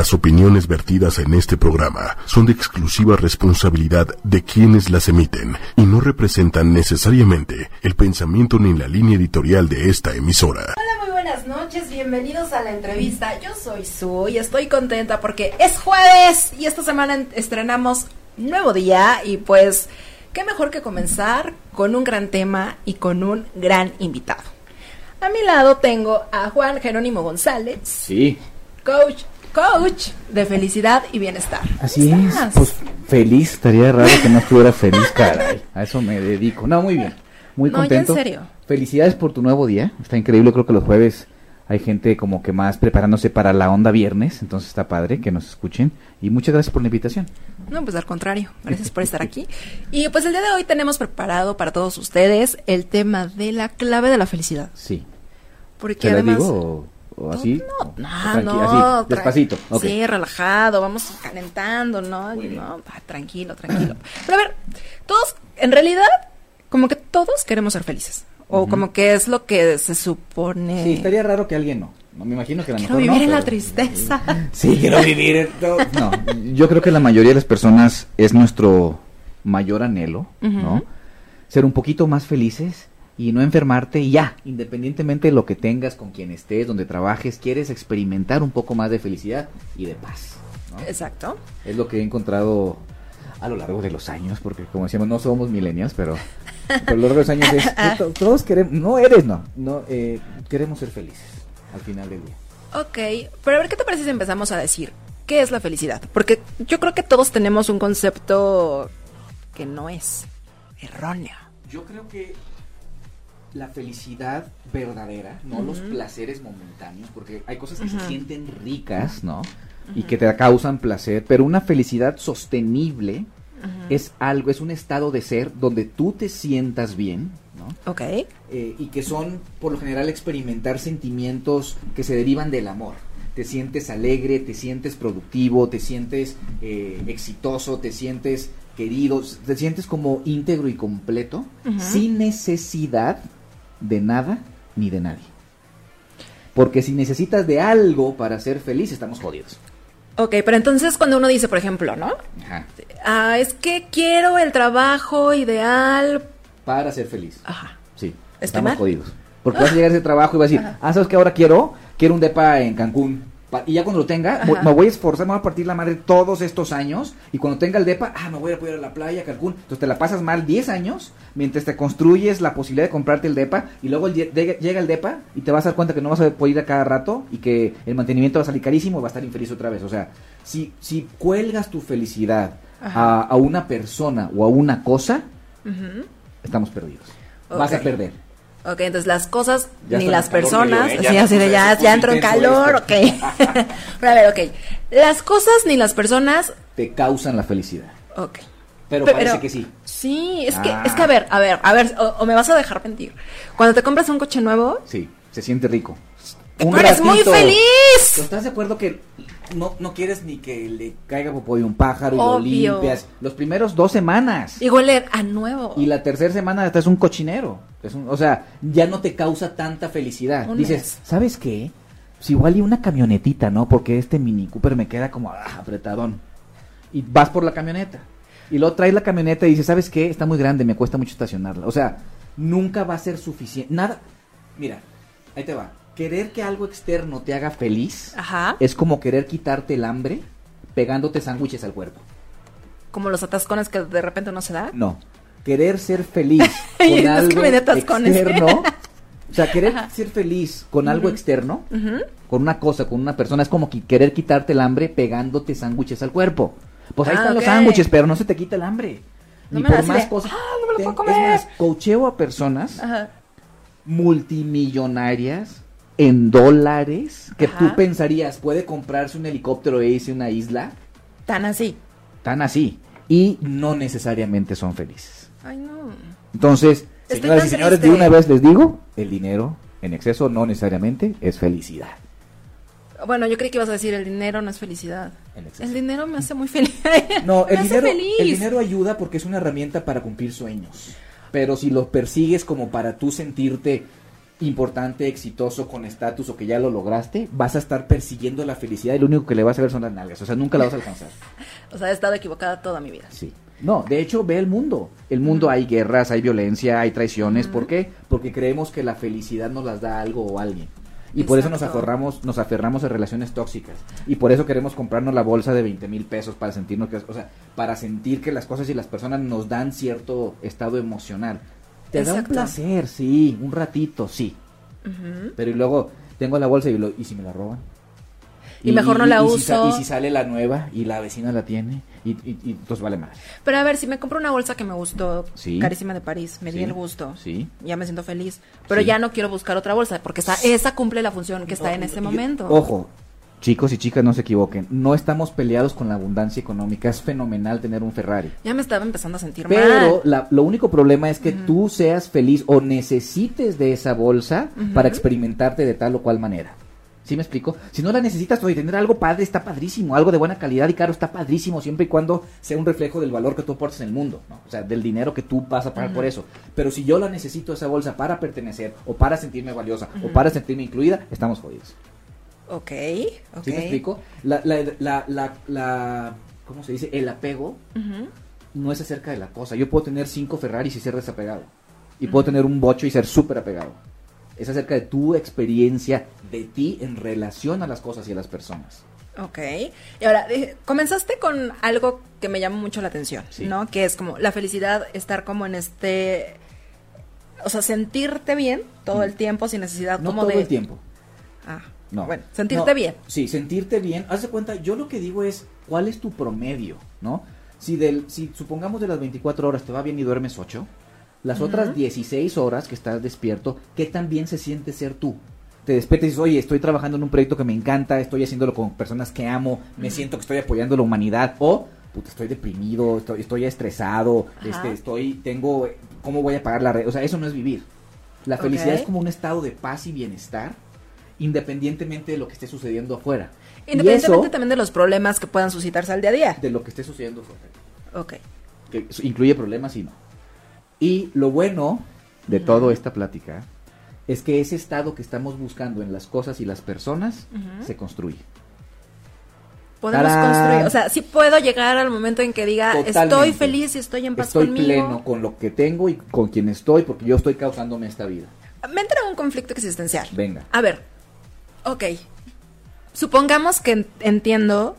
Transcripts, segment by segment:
Las opiniones vertidas en este programa son de exclusiva responsabilidad de quienes las emiten y no representan necesariamente el pensamiento ni la línea editorial de esta emisora. Hola, muy buenas noches, bienvenidos a la entrevista. Yo soy Su y estoy contenta porque es jueves y esta semana estrenamos nuevo día y pues qué mejor que comenzar con un gran tema y con un gran invitado. A mi lado tengo a Juan Jerónimo González. Sí. Coach, coach de felicidad y bienestar. Así es. Pues feliz, estaría raro que no estuviera feliz, caray. A eso me dedico. No, muy bien. Muy contento. en serio. Felicidades por tu nuevo día. Está increíble, creo que los jueves hay gente como que más preparándose para la onda viernes, entonces está padre que nos escuchen y muchas gracias por la invitación. No, pues al contrario, gracias por estar aquí. Y pues el día de hoy tenemos preparado para todos ustedes el tema de la clave de la felicidad. Sí. Porque ¿Te además... digo o así? No, no, no, así, despacito. Sí, relajado, vamos calentando, ¿no? Ah, tranquilo, tranquilo. Pero a ver, todos, en realidad, como que todos queremos ser felices. O como que es lo que se supone. Sí, estaría raro que alguien no. No me imagino que a lo Quiero mejor vivir no, en la tristeza. Sí, quiero vivir en. No, yo creo que la mayoría de las personas es nuestro mayor anhelo, ¿no? Ser un poquito más felices y no enfermarte y ya, independientemente de lo que tengas, con quien estés, donde trabajes, quieres experimentar un poco más de felicidad y de paz, ¿no? Exacto. Es lo que he encontrado a lo largo de los años, porque como decíamos, no somos millennials, pero, a lo largo de los años es, to- todos queremos, no eres, no, no eh, queremos ser felices al final del día. Ok, pero a ver, ¿qué te parece si empezamos a decir qué es la felicidad? Porque yo creo que todos tenemos un concepto que no es erróneo. Yo creo que la felicidad verdadera, no los placeres momentáneos, porque hay cosas que se sienten ricas, ¿no? Y que te causan placer, pero una felicidad sostenible es algo, es un estado de ser donde tú te sientas bien, ¿no? Ok. Eh, y que son, por lo general, experimentar sentimientos que se derivan del amor. Te sientes alegre, te sientes productivo, te sientes eh, exitoso, te sientes querido, te sientes como íntegro y completo, sin necesidad de nada ni de nadie. Porque si necesitas de algo para ser feliz, estamos jodidos. Ok, pero entonces cuando uno dice, por ejemplo, ¿no? Ajá. Ah, es que quiero el trabajo ideal. Para ser feliz. Ajá. Sí, ¿Está estamos mal? jodidos. Porque vas a llegar a ese trabajo y vas a decir, ah, ¿sabes qué ahora quiero? Quiero un depa en Cancún. Y ya cuando lo tenga, Ajá. me voy a esforzar, me voy a partir la madre todos estos años. Y cuando tenga el depa, ah, me voy a poder ir a la playa, a Cancún. Entonces te la pasas mal 10 años mientras te construyes la posibilidad de comprarte el depa. Y luego el llega llega el depa y te vas a dar cuenta que no vas a poder ir a cada rato y que el mantenimiento va a salir carísimo y va a estar infeliz otra vez. O sea, si, si cuelgas tu felicidad a, a una persona o a una cosa, estamos perdidos. Vas a perder. Ok, entonces las cosas Ya ni las personas, ¿eh? Ya así, de ya, ya entró en calor, ok. Pero a ver, ok. Las cosas ni las personas, Te causan la felicidad. ok. Pero, Pero- parece que sí. Sí, es que, Ah. es que a ver, a ver, a ver, o, o me vas a dejar mentir. Cuando te compras un coche nuevo, Sí, se siente rico. eres muy feliz. ¿Pero ¿Estás de acuerdo que no, no quieres ni que le caiga de un pájaro y Obvio. lo limpias? Los primeros dos semanas. Y huele a nuevo. Y la tercera semana estás un cochinero. Es un- o sea, ya no te causa tanta felicidad. Un Dices, mes. ¿sabes qué? Pues igual y una camionetita, ¿no? Porque este Mini Cooper me queda como ah, apretadón. Y vas por la camioneta. Y luego traes la camioneta y dices, ¿sabes qué? Está muy grande, me cuesta mucho estacionarla. O sea, nunca va a ser suficiente. Nada. Mira, ahí te va. Querer que algo externo te haga feliz Ajá. es como querer quitarte el hambre pegándote sándwiches al cuerpo. Como los atascones que de repente no se da. No. Querer ser feliz con algo externo. O sea, querer Ajá. ser feliz con algo externo, con una cosa, con una persona, es como que querer quitarte el hambre pegándote sándwiches al cuerpo. Pues ahí Ah, están los sándwiches, pero no se te quita el hambre. No Ni por más cosas. Ah, no me lo puedo comer. Es más, coacheo a personas Ajá. multimillonarias en dólares que Ajá. tú pensarías puede comprarse un helicóptero e irse a una isla Tan así. tan así y no necesariamente son felices. Ay, no. Entonces, Estoy señoras y señores, de una vez les digo, el dinero en exceso no necesariamente es felicidad. Bueno, yo creí que ibas a decir el dinero no es felicidad. El dinero me hace muy feliz. No, el dinero, feliz. el dinero ayuda porque es una herramienta para cumplir sueños. Pero si lo persigues como para tú sentirte importante, exitoso, con estatus o que ya lo lograste, vas a estar persiguiendo la felicidad y lo único que le vas a ver son las nalgas. O sea, nunca la vas a alcanzar. o sea, he estado equivocada toda mi vida. Sí. No, de hecho, ve el mundo. El mundo hay guerras, hay violencia, hay traiciones. ¿Por qué? Porque creemos que la felicidad nos las da algo o alguien. Y por eso nos aferramos, nos aferramos a relaciones tóxicas. Y por eso queremos comprarnos la bolsa de 20 mil pesos para sentirnos que, o sea, para sentir que las cosas y las personas nos dan cierto estado emocional. Te da un placer, sí, un ratito, sí. Pero y luego tengo la bolsa y, lo, ¿y si me la roban? Y, mejor no la uso. y si sale la nueva y la vecina la tiene y, y, entonces vale más. Pero a ver, si me compro una bolsa que me gustó, carísima de París, me di el gusto, sí. ya me siento feliz, pero ya no quiero buscar otra bolsa porque esa, esa cumple la función que está en ese momento. Ojo, Chicos y chicas, no se equivoquen. No estamos peleados con la abundancia económica. Es fenomenal tener un Ferrari. Ya me estaba empezando a sentir mal. Pero lo único problema es que tú seas feliz o necesites de esa bolsa para experimentarte de tal o cual manera. ¿Sí me explico? Si no la necesitas, oye, tener algo padre está padrísimo, algo de buena calidad y caro está padrísimo, siempre y cuando sea un reflejo del valor que tú aportas en el mundo, ¿no? O sea, del dinero que tú vas a pagar por eso. Pero si yo la necesito esa bolsa para pertenecer, o para sentirme valiosa, o para sentirme incluida, estamos jodidos. Ok, ok. ¿Sí me explico? La, la, la, la, ¿cómo se dice? El apego no es acerca de la cosa. Yo puedo tener cinco Ferraris y ser desapegado. Y puedo tener un bocho y ser súper apegado. Es acerca de tu experiencia de ti en relación a las cosas y a las personas. Ok. Y ahora, comenzaste con algo que me llamó mucho la atención, ¿no? Que es como la felicidad, estar como en este... O sea, sentirte bien todo el tiempo sin necesidad no como todo de... el tiempo. Ah, no. Bueno, sentirte bien. Sí, sentirte bien. Haz de cuenta, yo lo que digo es, ¿cuál es tu promedio? ¿No? Si, del, si supongamos de las 24 horas te va bien y duermes 8, las otras 16 horas que estás despierto, ¿qué tan bien se siente ser tú? Te despiertas y dices, oye, estoy trabajando en un proyecto que me encanta, estoy haciéndolo con personas que amo, me siento que estoy apoyando a la humanidad, o, puta, estoy deprimido, estoy, estoy estresado, este, estoy, tengo, ¿cómo voy a pagar la red? O sea, eso no es vivir. La felicidad es como un estado de paz y bienestar independientemente de lo que esté sucediendo afuera. Independientemente también de los problemas que puedan suscitarse al día a día. De lo que esté sucediendo afuera. Ok. Que incluye problemas y no. Y lo bueno de toda esta plática es que ese estado que estamos buscando en las cosas y las personas se construye. Podemos construir, o sea, sí puedo llegar al momento en que diga, estoy feliz y estoy en paz estoy conmigo. Estoy pleno con lo que tengo y con quien estoy porque yo estoy causándome esta vida. Me entra un conflicto existencial. Venga. A ver, Ok. Supongamos que entiendo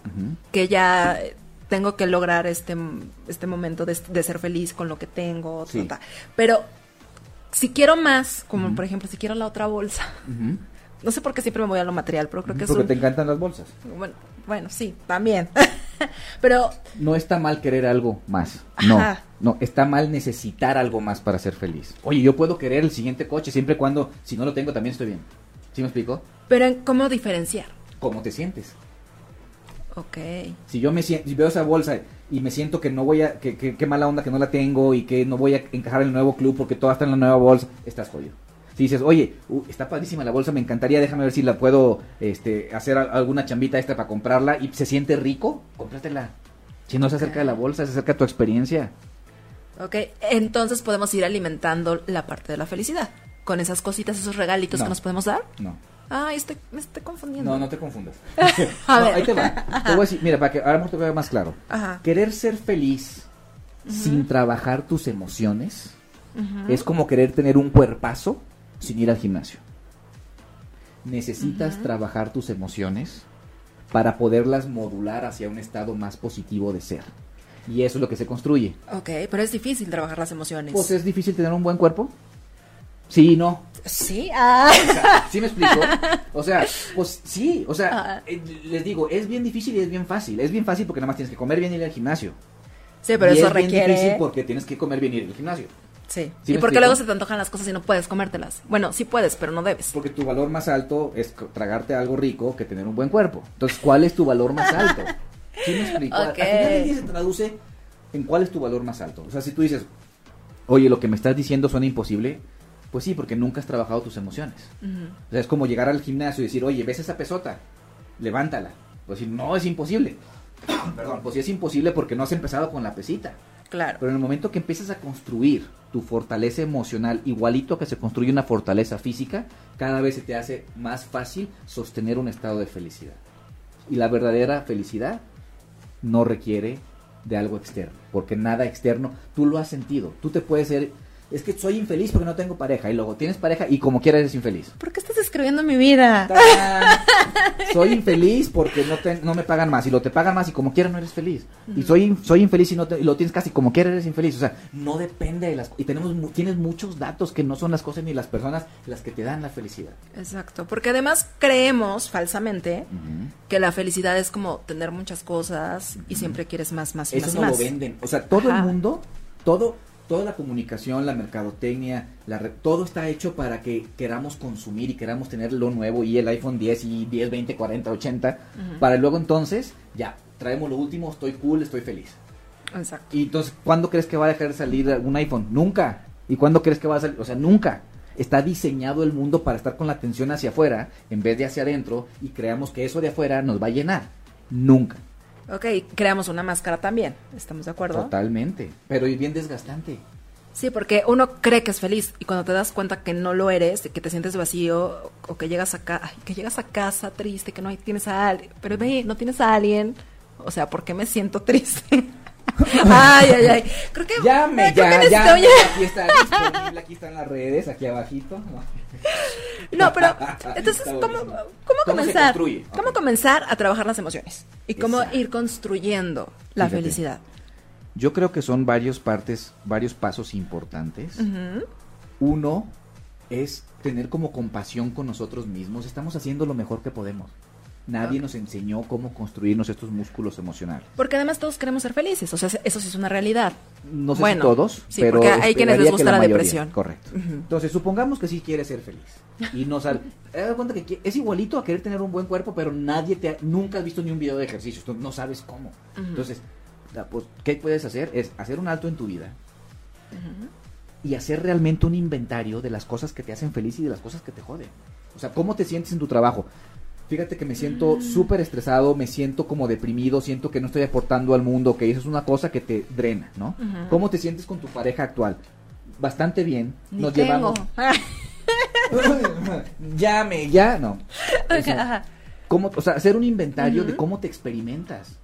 que ya tengo que lograr este, este momento de, ser feliz con lo que tengo, pero si quiero más, como por ejemplo, si quiero la otra bolsa, no sé por qué siempre me voy a lo material, pero creo que Porque te encantan las bolsas. Bueno, bueno sí, también. pero... No está mal querer algo más, no, no, está mal necesitar algo más para ser feliz. Oye, yo puedo querer el siguiente coche siempre y cuando, si no lo tengo, también estoy bien. ¿Sí me explico? Pero ¿cómo diferenciar? ¿Cómo te sientes? Ok. Si yo me siento, si veo esa bolsa y me siento que no voy a, que, que, mala onda que no la tengo y que no voy a encajar en el nuevo club porque todo está en la nueva bolsa, estás jodido. Si dices, oye, uh, está padrísima la bolsa, me encantaría, déjame ver si la puedo este, hacer alguna chambita extra para comprarla y se siente rico, cómpratela. Si no se acerca de la bolsa, se acerca a tu experiencia. Ok, entonces podemos ir alimentando la parte de la felicidad con esas cositas, esos regalitos que nos podemos dar? No. Ah, estoy, me estoy confundiendo. No, no te confundas. a ver. Ahí te va. Te voy a decir, mira, para que ahora te vea más claro. Ajá. Querer ser feliz sin trabajar tus emociones es como querer tener un cuerpazo sin ir al gimnasio. Necesitas trabajar tus emociones para poderlas modular hacia un estado más positivo de ser. Y eso es lo que se construye. Ok, pero es difícil trabajar las emociones. Pues es difícil tener un buen cuerpo. Sí, no. Sí, ah. ¿Sí me explico? O sea, pues sí, o sea, eh, les digo, es bien difícil y es bien fácil. Es bien fácil porque nada más tienes que comer bien y ir al gimnasio. Sí, pero eso es requiere. bien difícil porque tienes que comer bien y ir al gimnasio. Sí. y porque luego se te antojan las cosas y no puedes comértelas. Bueno, sí puedes, pero no debes. Porque tu valor más alto es tragarte algo rico que tener un buen cuerpo. Entonces, ¿cuál es tu valor más alto? ¿Sí me explico? Okay. Al final día se traduce en cuál es tu valor más alto. O sea, si tú dices, oye, lo que me estás diciendo suena imposible, pues sí, porque nunca has trabajado tus emociones. O sea, es como llegar al gimnasio y decir, oye, ¿ves esa pesota? Levántala. Pues decir, no, es imposible. Perdón, pues sí es imposible porque no has empezado con la pesita. Claro. Pero en el momento que empiezas a construir tu fortaleza emocional igualito que se construye una fortaleza física, cada vez se te hace más fácil sostener un estado de felicidad. Y la verdadera felicidad no requiere de algo externo, porque nada externo, tú lo has sentido, tú te puedes ser es que soy infeliz porque no tengo pareja. Y luego tienes pareja y como quiera eres infeliz. ¿Por qué estás escribiendo mi vida? soy infeliz porque no, te, no me pagan más. Y lo te pagan más y como quiera no eres feliz. Y soy, soy infeliz y, no lo tienes casi como quiera eres infeliz. O sea, no depende de las... Y tenemos, tienes muchos datos que no son las cosas ni las personas las que te dan la felicidad. Exacto. Porque además creemos falsamente que la felicidad es como tener muchas cosas y siempre quieres más, más, Eso más. Eso no lo venden. O sea, todo el mundo, todo toda la comunicación, la mercadotecnia, la todo está hecho para que queramos consumir y queramos tener lo nuevo y el iPhone 10 y 10, 20, 40, 80, para luego entonces, ya, traemos lo último, estoy cool, estoy feliz. Exacto. Y entonces, ¿cuándo crees que va a dejar de salir un iPhone? Nunca. ¿Y cuándo crees que va a salir? O sea, nunca. Está diseñado el mundo para estar con la atención hacia afuera en vez de hacia adentro y creamos que eso de afuera nos va a llenar. Nunca. Ok, creamos una máscara también, ¿estamos de acuerdo? Totalmente, pero es bien desgastante. Sí, porque uno cree que es feliz y cuando te das cuenta que no lo eres, que te sientes vacío o que llegas a que llegas a casa triste, que no hay, tienes a alguien, pero ve, no tienes a alguien, o sea, ¿por qué me siento triste? Ay, ay, ay. Creo que llame, eh, ya, ya, aquí está disponible, aquí están las redes, aquí abajito. No, pero entonces, ¿cómo, cómo, comenzar? ¿Cómo comenzar a trabajar las emociones? Y cómo ir construyendo la felicidad. Yo creo que son varios partes, varios pasos importantes. Uno es tener como compasión con nosotros mismos. Estamos haciendo lo mejor que podemos. Nadie nos enseñó cómo construirnos estos músculos emocionales. Porque además todos queremos ser felices, o sea, eso sí es una realidad. No sé bueno, si todos, sí, pero porque hay quienes les gusta la, depresión. Correcto. Entonces, supongamos que sí quieres ser feliz y no sale. He cuenta que es igualito a querer tener un buen cuerpo, pero nadie te nunca has visto ni un video de ejercicio, tú no sabes cómo. Entonces, pues, ¿qué puedes hacer? Es hacer un alto en tu vida. Y hacer realmente un inventario de las cosas que te hacen feliz y de las cosas que te joden. O sea, ¿cómo te sientes en tu trabajo? Fíjate que me siento mm. súper estresado, me siento como deprimido, siento que no estoy aportando al mundo, que eso es una cosa que te drena, ¿no? ¿Cómo te sientes con tu pareja actual? Bastante bien. Nos llevamos. Llame, ya, no. ¿cómo, o sea, hacer un inventario de cómo te experimentas.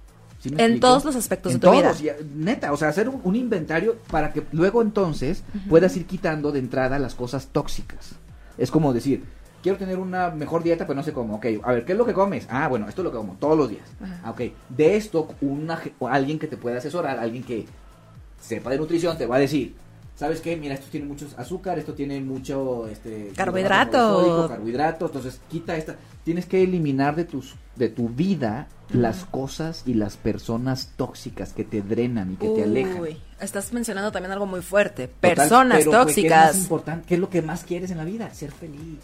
en todos los aspectos de tu vida. neta, o sea, hacer un, inventario para que luego entonces puedas ir quitando de entrada las cosas tóxicas. Es como decir, quiero tener una mejor dieta, pero no sé cómo. Ok, a ver, ¿qué es lo que comes? Ah, bueno, esto es lo que como todos los días. Ah, ok, de esto, una, alguien que te pueda asesorar, alguien que sepa de nutrición, te va a decir, ¿sabes qué? Mira, esto tiene muchos azúcar, esto tiene mucho este carbohidratos. Carbohidratos, entonces quita esta. Tienes que eliminar de tus de tu vida las cosas y las personas tóxicas que te drenan y que te alejan. Estás mencionando también algo muy fuerte, personas tóxicas. ¿qué es, importante? ¿Qué es lo que más quieres en la vida? Ser feliz.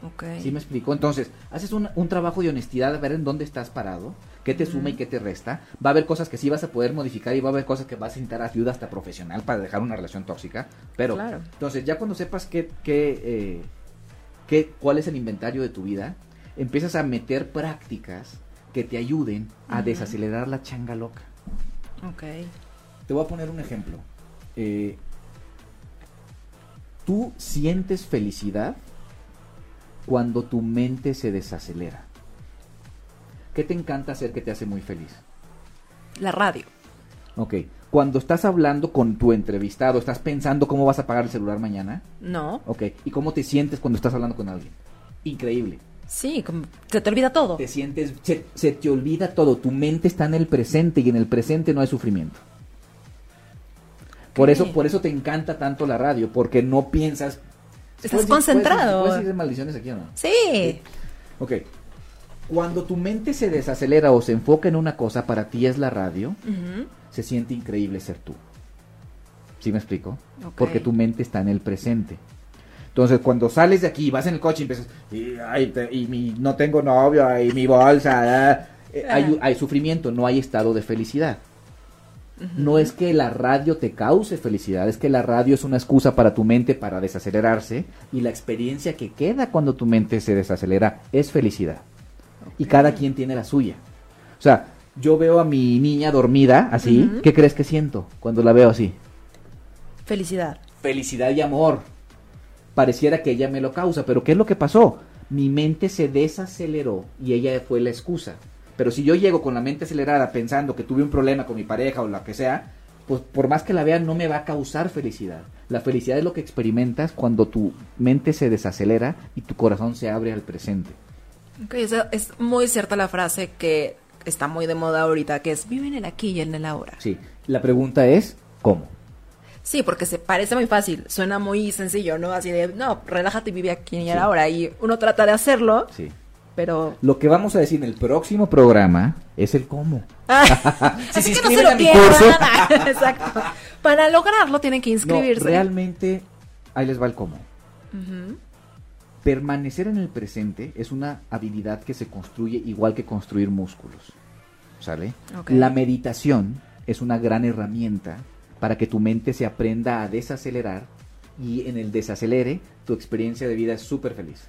Okay. ¿Sí me explico? Entonces, haces un, un, trabajo de honestidad, a ver en dónde estás parado, qué te suma y qué te resta. Va a haber cosas que sí vas a poder modificar y va a haber cosas que vas a necesitar ayuda hasta profesional para dejar una relación tóxica. Pero, claro. entonces, ya cuando sepas qué, qué, eh, qué, cuál es el inventario de tu vida, empiezas a meter prácticas que te ayuden a desacelerar la changa loca. Ok. Te voy a poner un ejemplo. Eh, tú sientes felicidad cuando tu mente se desacelera. ¿Qué te encanta hacer que te hace muy feliz? La radio. Ok. Cuando estás hablando con tu entrevistado, ¿estás pensando cómo vas a pagar el celular mañana? No. Ok. ¿Y cómo te sientes cuando estás hablando con alguien? Increíble. Sí, se te olvida todo. Te sientes, se, te olvida todo. Tu mente está en el presente y en el presente no hay sufrimiento. Por eso, por eso te encanta tanto la radio, porque no piensas Estás concentrado. ¿Puedes, decir maldiciones aquí o no? Sí. Ok. Cuando tu mente se desacelera o se enfoca en una cosa, para ti es la radio, se siente increíble ser tú. ¿Sí me explico? Porque tu mente está en el presente. Entonces, cuando sales de aquí, vas en el coche y empiezas, y, mi, no tengo novio, y mi bolsa, ah, eh, hay, hay, sufrimiento, no hay estado de felicidad. No es que la radio te cause felicidad, es que la radio es una excusa para tu mente para desacelerarse y la experiencia que queda cuando tu mente se desacelera es felicidad. Y cada quien tiene la suya. O sea, yo veo a mi niña dormida así. ¿qué crees que siento cuando la veo así? Felicidad. Felicidad y amor. Pareciera que ella me lo causa, pero ¿qué es lo que pasó? Mi mente se desaceleró y ella fue la excusa. Pero si yo llego con la mente acelerada pensando que tuve un problema con mi pareja o lo que sea, pues por más que la vea no me va a causar felicidad. La felicidad es lo que experimentas cuando tu mente se desacelera y tu corazón se abre al presente. Ok, es muy cierta la frase que está muy de moda ahorita, que es vive en el aquí y en el ahora. Sí, la pregunta es, ¿cómo? Sí, porque se parece muy fácil, suena muy sencillo, ¿no? Así de, no, relájate y vive aquí y Sí. ahora. Y uno trata de hacerlo, Sí. Pero... Lo que vamos a decir en el próximo programa es el cómo. Así se que no se lo pierdan. Exacto. Para lograrlo tienen que No, inscribirse. realmente, ahí les va el cómo. Permanecer en el presente es una habilidad que se construye igual que construir músculos. ¿Sale? La meditación es una gran herramienta para que tu mente se aprenda a desacelerar y en el desacelere tu experiencia de vida es súper feliz.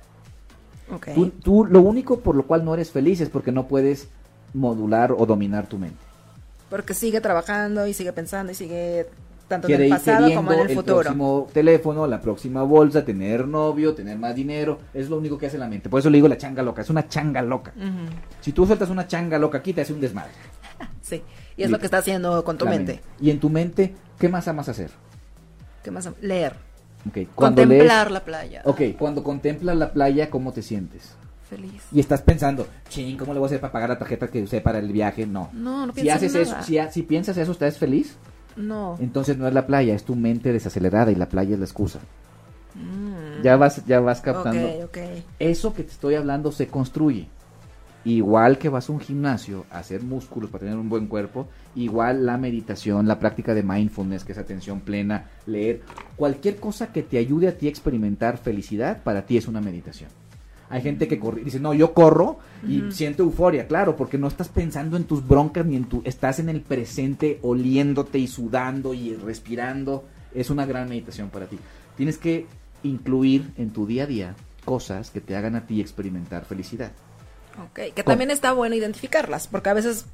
Ok. Tú, tú lo único por lo cual no eres feliz es porque no puedes modular o dominar tu mente. Porque sigue trabajando y sigue pensando y sigue tanto en Quiere el ir pasado como en el, el futuro. próximo teléfono, la próxima bolsa, tener novio, tener más dinero, es lo único que hace la mente. Por eso le digo la changa loca, es una changa loca. Ujú. Si tú sueltas una changa loca aquí, te hace un desmadre. Sí. Y es lo que está haciendo con tu La mente. Y en tu mente, ¿qué más amas hacer? ¿Qué más? Leer. Cuando Contemplar lees- la playa. Ok, cuando contemplas la playa, ¿cómo te sientes? Feliz. Y estás pensando, ching, ¿cómo le voy a hacer para pagar la tarjeta que usé para el viaje? No. No, no si haces eso, si, ha- si piensas eso, ¿estás feliz? No. Entonces no es la playa, es tu mente desacelerada y la playa es la excusa. Mm. Ya vas, ya vas captando. Ok, ok. Eso que te estoy hablando se construye. Igual que vas a un gimnasio a hacer músculos para tener un buen cuerpo, igual la meditación, la práctica de mindfulness, que es atención plena, leer, cualquier cosa que te ayude a ti a experimentar felicidad, para ti es una meditación. Hay gente que corre, dice, no, yo corro y siento euforia, claro, porque no estás pensando en tus broncas ni en tu, estás en el presente oliéndote y sudando y respirando. Es una gran meditación para ti. Tienes que incluir en tu día a día cosas que te hagan a ti experimentar felicidad. Ok. Que también está bueno identificarlas, porque a veces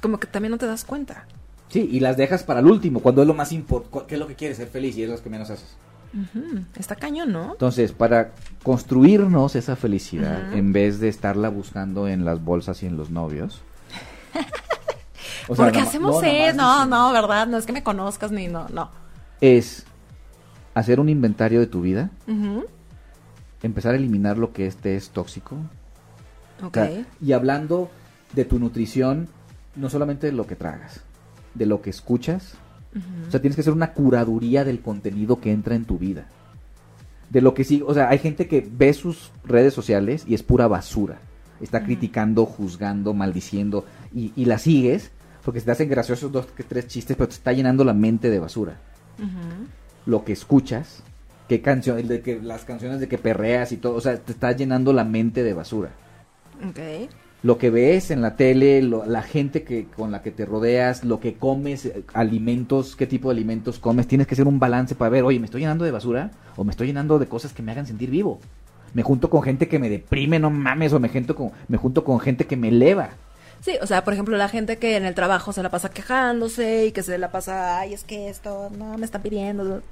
como que también no te das cuenta. Sí, y las dejas para el último, cuando es lo más importante, ¿qué es lo que quieres? Ser feliz y es lo que menos haces. Está cañón, ¿no? Entonces, para construirnos esa felicidad, en vez de estarla buscando en las bolsas y en los novios. o sea, Porque hacemos eso. No, no, ¿verdad? No es que me conozcas ni no, no. Es hacer un inventario de tu vida, empezar a eliminar lo que este es tóxico. Ok. O sea, y hablando de tu nutrición, no solamente de lo que tragas, de lo que escuchas. O sea, tienes que hacer una curaduría del contenido que entra en tu vida. De lo que sí, o sea, hay gente que ve sus redes sociales y es pura basura. Está criticando, juzgando, maldiciendo y, y la sigues porque se te hacen graciosos dos que tres chistes, pero te está llenando la mente de basura. Lo que escuchas, qué canción, de que las canciones de que perreas y todo, o sea, te está llenando la mente de basura Ok. lo que ves en la tele, lo- la gente que con la que te rodeas, lo que comes, eh, alimentos, qué tipo de alimentos comes, tienes que hacer un balance para ver, oye, ¿me estoy llenando de basura o me estoy llenando de cosas que me hagan sentir vivo? Me junto con gente que me deprime, no mames, o me junto con, me junto con gente que me eleva. Sí, o sea, por ejemplo, la gente que en el trabajo se la pasa quejándose y que se la pasa, ay, es que esto no me están pidiendo.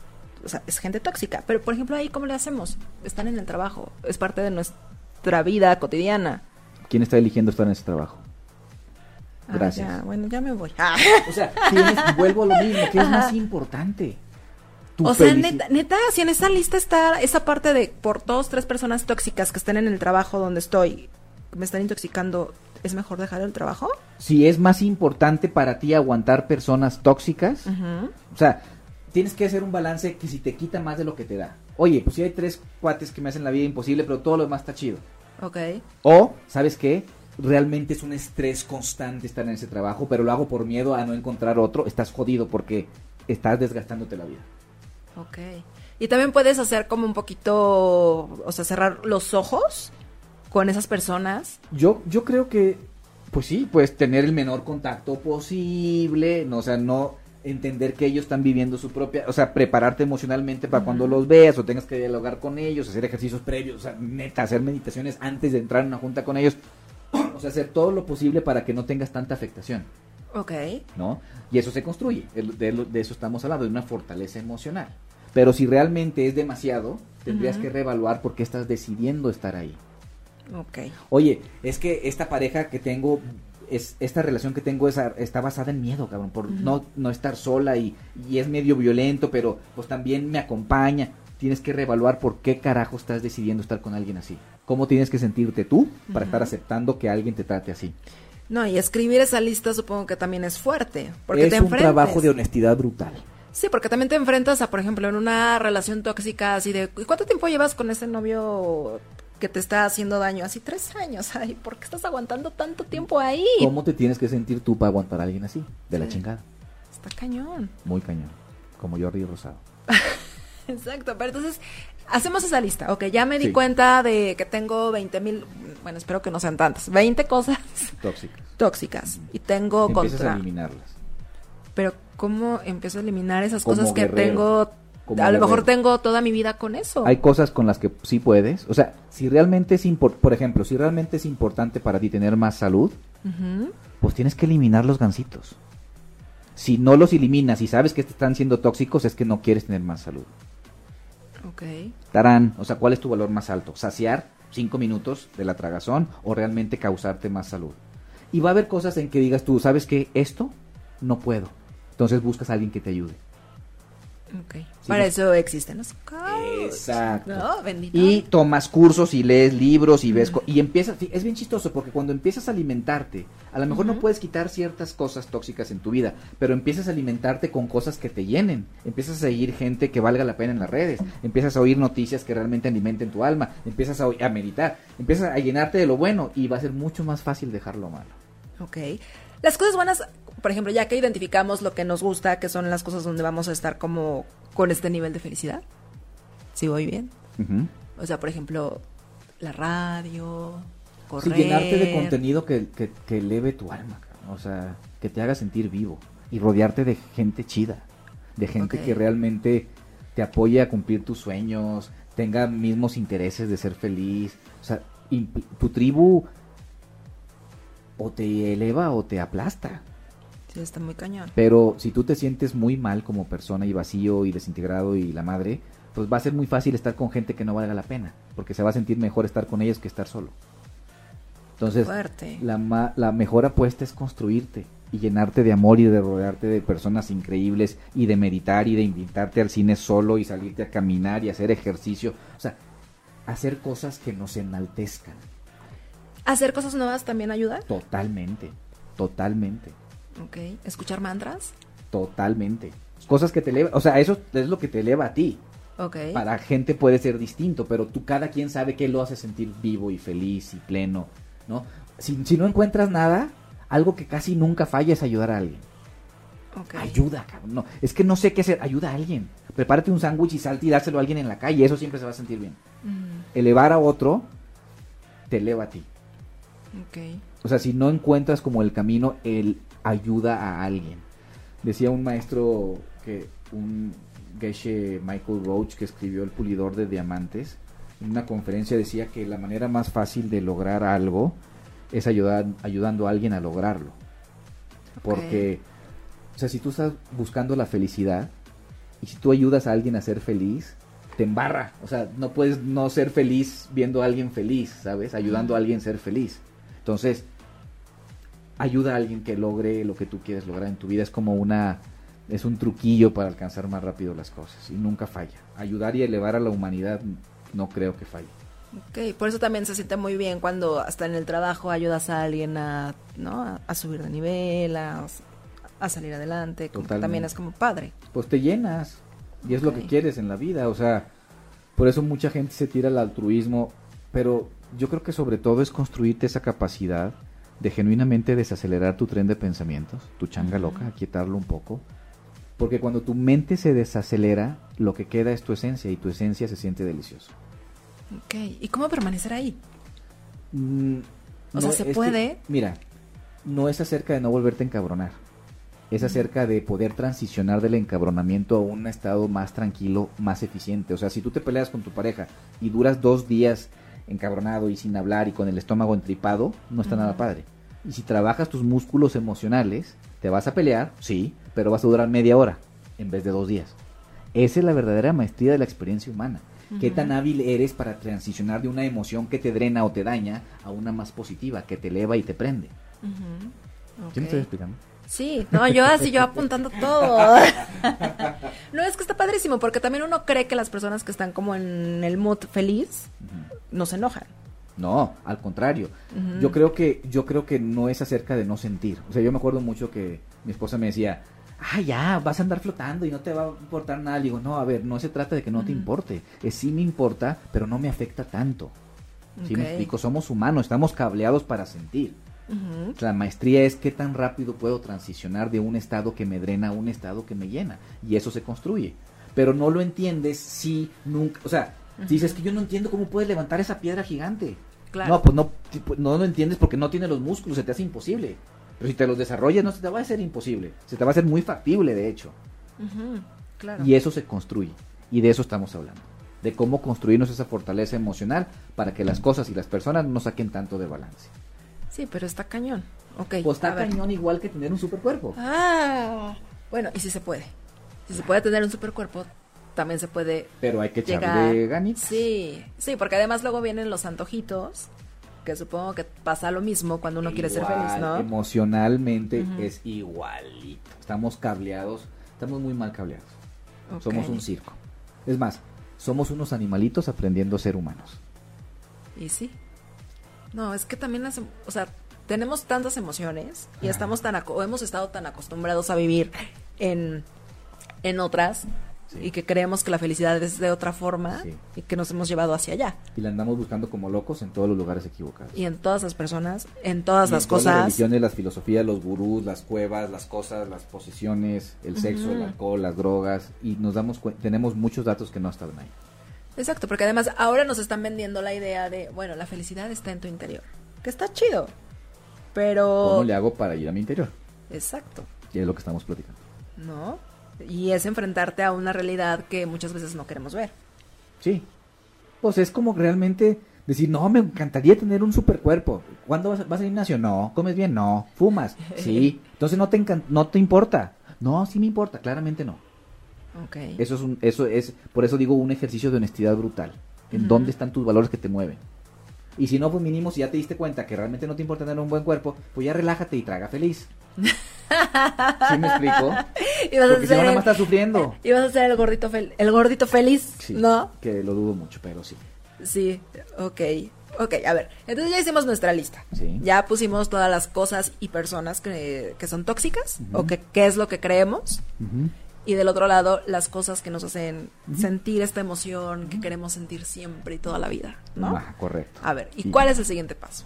O sea, es gente tóxica. Pero, por ejemplo, ahí, ¿cómo le hacemos? Están en el trabajo. Es parte de nuestra vida cotidiana. ¿Quién está eligiendo estar en ese trabajo? Ah, Gracias. ya, bueno, ya me voy. Ah. O sea, tienes- vuelvo a lo mismo, ¿qué es más importante? Tu O sea, neta, neta, si en esa lista está esa parte de por dos, tres personas tóxicas que estén en el trabajo donde estoy, me están intoxicando, ¿es mejor dejar el trabajo? Si es más importante para ti aguantar personas tóxicas. O sea, tienes que hacer un balance que si te quita más de lo que te da. Oye, pues si hay tres cuates que me hacen la vida imposible, pero todo lo demás está chido. Ok. O, ¿sabes qué? Realmente es un estrés constante estar en ese trabajo, pero lo hago por miedo a no encontrar otro. Estás jodido porque estás desgastándote la vida. Ok. Y también puedes hacer como un poquito, o sea, cerrar los ojos con esas personas. Yo, yo creo que, pues sí, pues tener el menor contacto posible, no, o sea, no entender que ellos están viviendo su propia, o sea, prepararte emocionalmente para cuando los veas o tengas que dialogar con ellos, hacer ejercicios previos, o sea, neta, hacer meditaciones antes de entrar en una junta con ellos. O sea, hacer todo lo posible para que no tengas tanta afectación. Ok. ¿no? Y eso se construye, de, eso estamos hablando, de una fortaleza emocional. Pero si realmente es demasiado, tendrías que reevaluar por qué estás decidiendo estar ahí. Ok. Oye, es que esta pareja que tengo, es, esta relación que tengo es está basada en miedo, cabrón, por no, no estar sola y, y es medio violento, pero pues también me acompaña. Tienes que reevaluar por qué carajo estás decidiendo estar con alguien así. ¿Cómo tienes que sentirte tú para estar aceptando que alguien te trate así? No, y escribir esa lista supongo que también es fuerte. Porque es te un trabajo de honestidad brutal. Sí, porque también te enfrentas a, por ejemplo, en una relación tóxica así de, ¿y cuánto tiempo llevas con ese novio que te está haciendo daño? Así tres años. Ay, ¿por qué estás aguantando tanto tiempo ahí? ¿Cómo te tienes que sentir tú para aguantar a alguien así? De la chingada. Está cañón. Muy cañón. Como Jordi Rosado. Exacto, pero entonces hacemos esa lista. Ok, ya me di Sí. cuenta de que tengo 20 mil, bueno, espero que no sean tantas, 20 cosas Tóxicas. tóxicas y tengo Empiezas a contra... eliminarlas. Pero ¿cómo empiezo a eliminar esas Como cosas que guerrero. tengo? Como a lo mejor tengo toda mi vida con eso. Hay cosas con las que sí puedes. O sea, si realmente es importante, por ejemplo, si realmente es importante para ti tener más salud, pues tienes que eliminar los gansitos. Si no los eliminas y sabes que te están siendo tóxicos, es que no quieres tener más salud. Ok. Tarán, o sea, ¿cuál es tu valor más alto? ¿Saciar cinco minutos de la tragazón o realmente causarte más salud? Y va a haber cosas en que digas tú, ¿sabes qué? Esto no puedo. Entonces buscas a alguien que te ayude. Ok. Para eso existen los coach. Exacto. No, bendito. Y tomas cursos y lees libros y ves... co- Y empiezas... Es bien chistoso porque cuando empiezas a alimentarte, a lo mejor no puedes quitar ciertas cosas tóxicas en tu vida, pero empiezas a alimentarte con cosas que te llenen. Empiezas a seguir gente que valga la pena en las redes. Empiezas a oír noticias que realmente alimenten tu alma. Empiezas a meditar. Empiezas a llenarte de lo bueno y va a ser mucho más fácil dejar lo malo. Ok. Las cosas buenas, por ejemplo, ya que identificamos lo que nos gusta, que son las cosas donde vamos a estar como con este nivel de felicidad. Si voy bien. O sea, por ejemplo, la radio, Sí, correr. llenarte de contenido que, que, que eleve tu alma, o sea, que te haga sentir vivo y rodearte de gente chida, de gente que realmente te apoye a cumplir tus sueños, tenga mismos intereses de ser feliz, o sea, tu tribu o te eleva o te aplasta. Sí, está muy cañón. Pero si tú te sientes muy mal como persona y vacío y desintegrado y la madre, pues va a ser muy fácil estar con gente que no valga la pena, porque se va a sentir mejor estar con ellos que estar solo. Entonces, la, ma- la mejor apuesta es construirte y llenarte de amor y de rodearte de personas increíbles y de meditar y de invitarte al cine solo y salirte a caminar y hacer ejercicio. O sea, hacer cosas que nos enaltezcan. ¿Hacer cosas nuevas también ayuda? Totalmente, totalmente, Ok. ¿Escuchar mantras? totalmente. Cosas que te elevan, o sea, eso es lo que te eleva a ti. Ok. Para gente puede ser distinto, pero tú cada quien sabe qué lo hace sentir vivo y feliz y pleno, ¿no? Si, si no encuentras nada, algo que casi nunca falla es ayudar a alguien. Ok. Ayuda, cabrón. No, es que no sé qué hacer, ayuda a alguien. Prepárate un sándwich y salte y dárselo a alguien en la calle, eso siempre se va a sentir bien. Mm, Elevar a otro te eleva a ti. ok. O sea, si no encuentras como el camino, él ayuda a alguien. Decía un maestro que un Geshe Michael Roach que escribió El pulidor de diamantes, en una conferencia decía que la manera más fácil de lograr algo es ayudar, ayudando a alguien a lograrlo. Porque, o sea, si tú estás buscando la felicidad y si tú ayudas a alguien a ser feliz, te embarra. O sea, no puedes no ser feliz viendo a alguien feliz, ¿sabes? Ayudando a alguien a ser feliz. Entonces, ayuda a alguien que logre lo que tú quieres lograr en tu vida. Es como una, es un truquillo para alcanzar más rápido las cosas y nunca falla. Ayudar y elevar a la humanidad no creo que falle. Ok, por eso también se siente muy bien cuando hasta en el trabajo ayudas a alguien a, ¿no? a, a subir de nivel, a, a salir adelante, como que Totalmente. también es como padre. Pues te llenas y es lo que quieres en la vida. O sea, por eso mucha gente se tira al altruismo, pero yo creo que sobre todo es construirte esa capacidad de genuinamente desacelerar tu tren de pensamientos, tu changa loca, aquietarlo un poco. Porque cuando tu mente se desacelera, lo que queda es tu esencia y tu esencia se siente delicioso. Ok, ¿y cómo permanecer ahí? Mm, O sea, ¿se que- puede? mira, no es acerca de no volverte a encabronar. Es acerca de poder transicionar del encabronamiento a un estado más tranquilo, más eficiente. O sea, si tú te peleas con tu pareja y duras dos días encabronado y sin hablar y con el estómago entripado, no está nada padre. Y si trabajas tus músculos emocionales, te vas a pelear, sí, pero vas a durar media hora en vez de dos días. Esa es la verdadera maestría de la experiencia humana. ¿Qué tan hábil eres para transicionar de una emoción que te drena o te daña a una más positiva, que te eleva y te prende? Ujú. ¿Sí me Ok. estoy explicando? Sí, no, yo así, yo apuntando todo. No, es que está padrísimo, porque también uno cree que las personas que están como en el mood feliz se enojan. No, al contrario. Yo creo que yo creo que no es acerca de no sentir. O sea, yo me acuerdo mucho que mi esposa me decía, "Ah, ya, vas a andar flotando y no te va a importar nada." Le digo, "No, a ver, no se trata de que no te importe. Es sí me importa, pero no me afecta tanto." ¿Sí me explico? Somos humanos, estamos cableados para sentir. La maestría es qué tan rápido puedo transicionar de un estado que me drena a un estado que me llena. Y eso se construye. Pero no lo entiendes si nunca... O sea, si dices que yo no entiendo cómo puedes levantar esa piedra gigante. Claro. No, pues no, no lo entiendes porque no tiene los músculos, se te hace imposible. Pero si te los desarrollas, no se te va a hacer imposible. Se te va a hacer muy factible, de hecho. Ujú, Claro. Y eso se construye. Y de eso estamos hablando. De cómo construirnos esa fortaleza emocional para que las cosas y las personas no saquen tanto de balance. Sí, pero está cañón. Ok. Pues está ver. cañón igual que tener un supercuerpo. Ah, bueno, y si se puede. Si se puede tener un supercuerpo, también se puede Pero hay que llegar. echarle ganitas. Sí, sí, porque además luego vienen los antojitos, que supongo que pasa lo mismo cuando uno quiere ser Igual, feliz, ¿no? Emocionalmente Ujú. es igualito. Estamos cableados, estamos muy mal cableados. Ok. Somos un circo. Es más, somos unos animalitos aprendiendo a ser humanos. Y sí. No, es que también las, em- o sea, tenemos tantas emociones y estamos tan, o hemos estado tan acostumbrados a vivir en, en otras Sí. y que creemos que la felicidad es de otra forma Sí. y que nos hemos llevado hacia allá. Y la andamos buscando como locos en todos los lugares equivocados. Y en todas las personas, en todas Y las en todas cosas. Las religiones, las filosofías, los gurús, las cuevas, las cosas, las posiciones, el sexo, el alcohol, las drogas. Y nos damos tenemos muchos datos que no estaban ahí. Exacto, porque además ahora nos están vendiendo la idea de, bueno, la felicidad está en tu interior. Que está chido. Pero... ¿Cómo le hago para ir a mi interior? Exacto. Y es lo que estamos platicando. ¿No? Y es enfrentarte a una realidad que muchas veces no queremos ver. Sí. Pues es como realmente decir, no, me encantaría tener un supercuerpo. ¿Cuándo vas, vas al gimnasio? No. ¿Comes bien? No. ¿Fumas? Sí. Entonces no te, no te importa. No, sí me importa. Claramente no. Ok. Eso es un, eso es, por eso digo, un ejercicio de honestidad brutal. En dónde están tus valores que te mueven. Y si no, pues mínimo, si ya te diste cuenta que realmente no te importa tener un buen cuerpo, pues ya relájate y traga feliz. ¿Sí me explico? Y vas a Porque si no, ser nada más estás sufriendo. Y vas a ser el gordito, fel- el gordito feliz, Sí, ¿no? Que lo dudo mucho, pero sí. Sí, ok. Ok, a ver, entonces ya hicimos nuestra lista. Sí. Ya pusimos todas las cosas y personas que, que son tóxicas o que qué es lo que creemos. Y del otro lado, las cosas que nos hacen sentir esta emoción que queremos sentir siempre y toda la vida, ¿no? Correcto. A ver, ¿y cuál es el siguiente paso?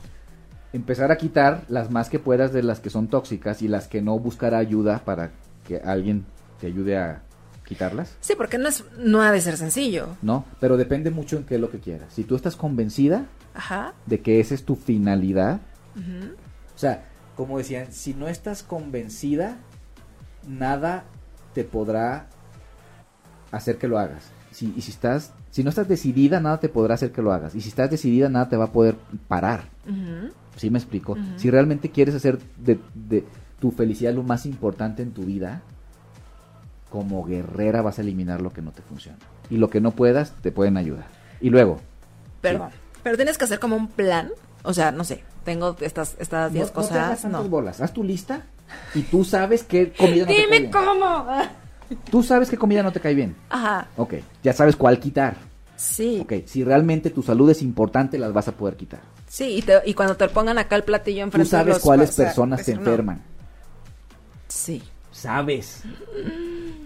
Empezar a quitar las más que puedas de las que son tóxicas y las que no buscar ayuda para que alguien te ayude a quitarlas. Sí, porque no es no ha de ser sencillo. No, pero depende mucho en qué es lo que quieras. Si tú estás convencida Ajá. de que esa es tu finalidad, o sea, como decían, si no estás convencida, nada te podrá hacer que lo hagas. Si, y si estás, si no estás decidida, nada te podrá hacer que lo hagas. Y si estás decidida, nada te va a poder parar. Ujú. ¿Sí me explico? Si realmente quieres hacer de, de tu felicidad lo más importante en tu vida, como guerrera vas a eliminar lo que no te funciona. Y lo que no puedas, te pueden ayudar. Y luego, Perdón. Pero tienes que hacer como un plan. O sea, no sé, tengo estas estas 10 no, no te hagas cosas. No. bolas. Haz tu lista y tú sabes qué comida no te cae Dime bien. cómo. Tú sabes qué comida no te cae bien. Ajá. Ok, ya sabes cuál quitar. Sí. Ok, si realmente tu salud es importante, las vas a poder quitar. Sí, y, te- y cuando te pongan acá el platillo Tú enfrente de sabes los- cuáles o sea, personas te no. enferman. Sí. Sabes.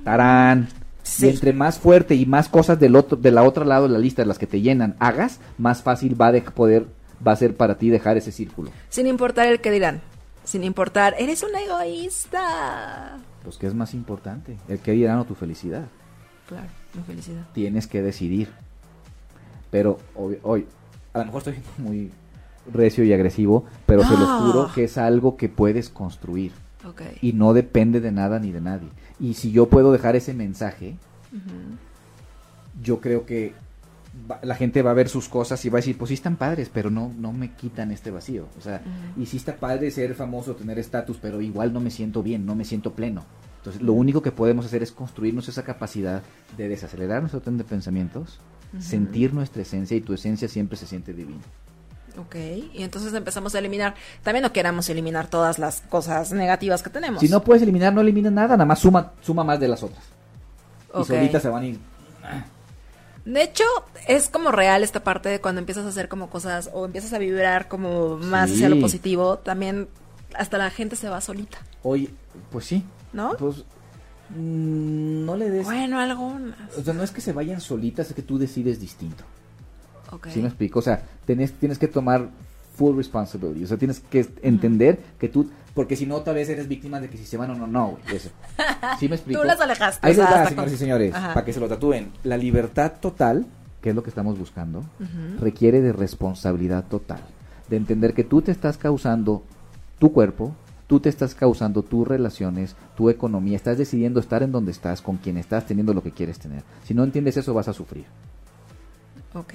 Tarán. Sí. Y entre más fuerte y más cosas del otro, de la otra lado de la lista, de las que te llenan, hagas, más fácil va a de- poder, va a ser para ti dejar ese círculo. Sin importar el que dirán. Sin importar, eres un egoísta. Pues, ¿qué es más importante? El que dirán o tu felicidad. Claro, mi felicidad. Tienes que decidir. Pero, hoy, hoy, a lo mejor estoy muy recio y agresivo, pero se los No. juro que es algo que puedes construir. Y no depende de nada ni de nadie. Y si yo puedo dejar ese mensaje, yo creo que va- la gente va a ver sus cosas y va a decir, pues sí están padres, pero no, no me quitan este vacío. O sea, Ujú. y sí está padre ser famoso, tener estatus, pero igual no me siento bien, no me siento pleno. Entonces, lo único que podemos hacer es construirnos esa capacidad de desacelerar nuestro tren de pensamientos, Sentir nuestra esencia y tu esencia siempre se siente divina. Ok, y entonces empezamos a eliminar, también no queramos eliminar todas las cosas negativas que tenemos. Si no puedes eliminar, no elimines nada, nada más suma, suma más de las otras. Y solitas se van a ir. De hecho, es como real esta parte de cuando empiezas a hacer como cosas o empiezas a vibrar como más Sí. hacia lo positivo, también hasta la gente se va solita, Hoy, pues sí. ¿no? Pues no le des. Bueno, algunas. O sea, no es que se vayan solitas, es que tú decides distinto. Ok. ¿Sí me explico? O sea, tenés, tienes que tomar full responsibility. O sea, tienes que entender que tú. Porque si no, tal vez eres víctima de que si se van o no, no, güey, Eso. ¿Sí me explico? Tú las alejaste. Ahí les va, señores y señores, Ajá. para que se lo tatúen. La libertad total, que es lo que estamos buscando, requiere de responsabilidad total. De entender que tú te estás causando tu cuerpo, tú te estás causando tus relaciones, tu economía, estás decidiendo estar en donde estás, con quien estás, teniendo lo que quieres tener. Si no entiendes eso, vas a sufrir. Ok.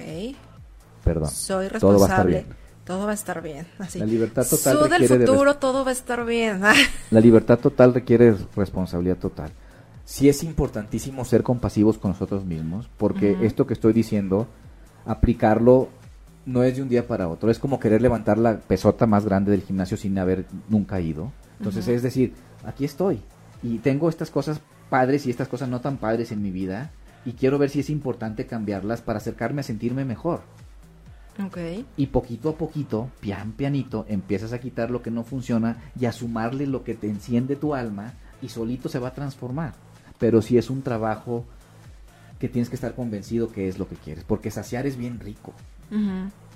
Perdón. Soy Todo va a estar responsable. bien. Todo va a estar bien. Así. La libertad total Su del requiere de futuro, todo va a estar bien. La libertad total requiere responsabilidad total. Sí es importantísimo ser compasivos con nosotros mismos, porque Ujú. esto que estoy diciendo, aplicarlo no es de un día para otro. Es como querer levantar la pesota más grande del gimnasio sin haber nunca ido. Entonces es decir, aquí estoy y tengo estas cosas padres y estas cosas no tan padres en mi vida y quiero ver si es importante cambiarlas para acercarme a sentirme mejor. ok. Y poquito a poquito, pian pianito, empiezas a quitar lo que no funciona y a sumarle lo que te enciende tu alma y solito se va a transformar. Pero si es un trabajo que tienes que estar convencido que es lo que quieres, porque saciar es bien rico.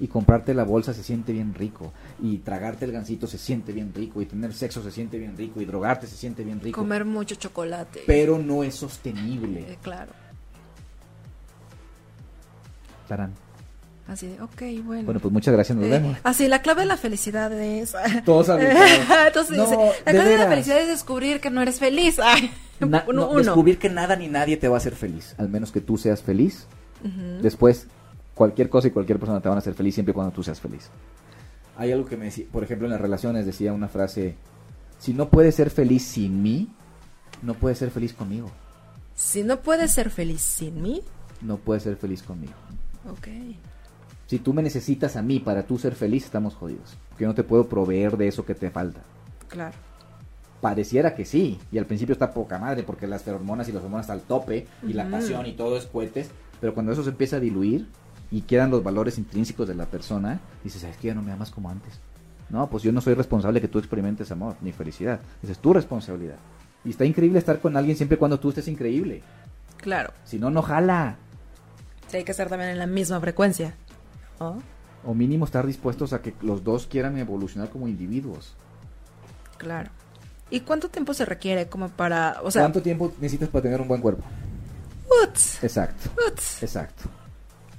Y comprarte la bolsa se siente bien rico. Y tragarte el gansito se siente bien rico. Y tener sexo se siente bien rico. Y drogarte se siente bien rico. Comer mucho chocolate. Pero no es sostenible. Eh, claro. Tarán. Así de, ok, bueno. Bueno, pues muchas gracias. Nos Eh, vemos. así, la clave de la felicidad es... Todos habilitados. Entonces No, dice, la clave de la felicidad es descubrir que no eres feliz. Na- uno, no, uno. descubrir que nada ni nadie te va a hacer feliz, al menos que tú seas feliz. Después, cualquier cosa y cualquier persona te van a hacer feliz siempre y cuando tú seas feliz. Hay algo que me decía, por ejemplo, en las relaciones decía una frase, si no puedes ser feliz sin mí, no puedes ser feliz conmigo. Si no puedes ser feliz sin mí, No puedes ser feliz conmigo. ok. Si tú me necesitas a mí para tú ser feliz, estamos jodidos. Porque yo no te puedo proveer de eso que te falta. Claro. Pareciera que sí, y al principio está poca madre porque las feromonas y las hormonas están al tope y la Ujú. pasión y todo es cohetes, pero cuando eso se empieza a diluir y quedan los valores intrínsecos de la persona, dices, es que ya no me amas como antes. No, pues yo no soy responsable que tú experimentes amor ni felicidad. Esa es tu responsabilidad. Y está increíble estar con alguien siempre cuando tú estés increíble. Claro. Si no, no jala. Sí, hay que estar también en la misma frecuencia. ¿no? O mínimo estar dispuestos a que los dos quieran evolucionar como individuos. Claro. ¿Y cuánto tiempo se requiere como para, o sea, ¿Cuánto tiempo necesitas para tener un buen cuerpo? uts, Exacto, uts. exacto.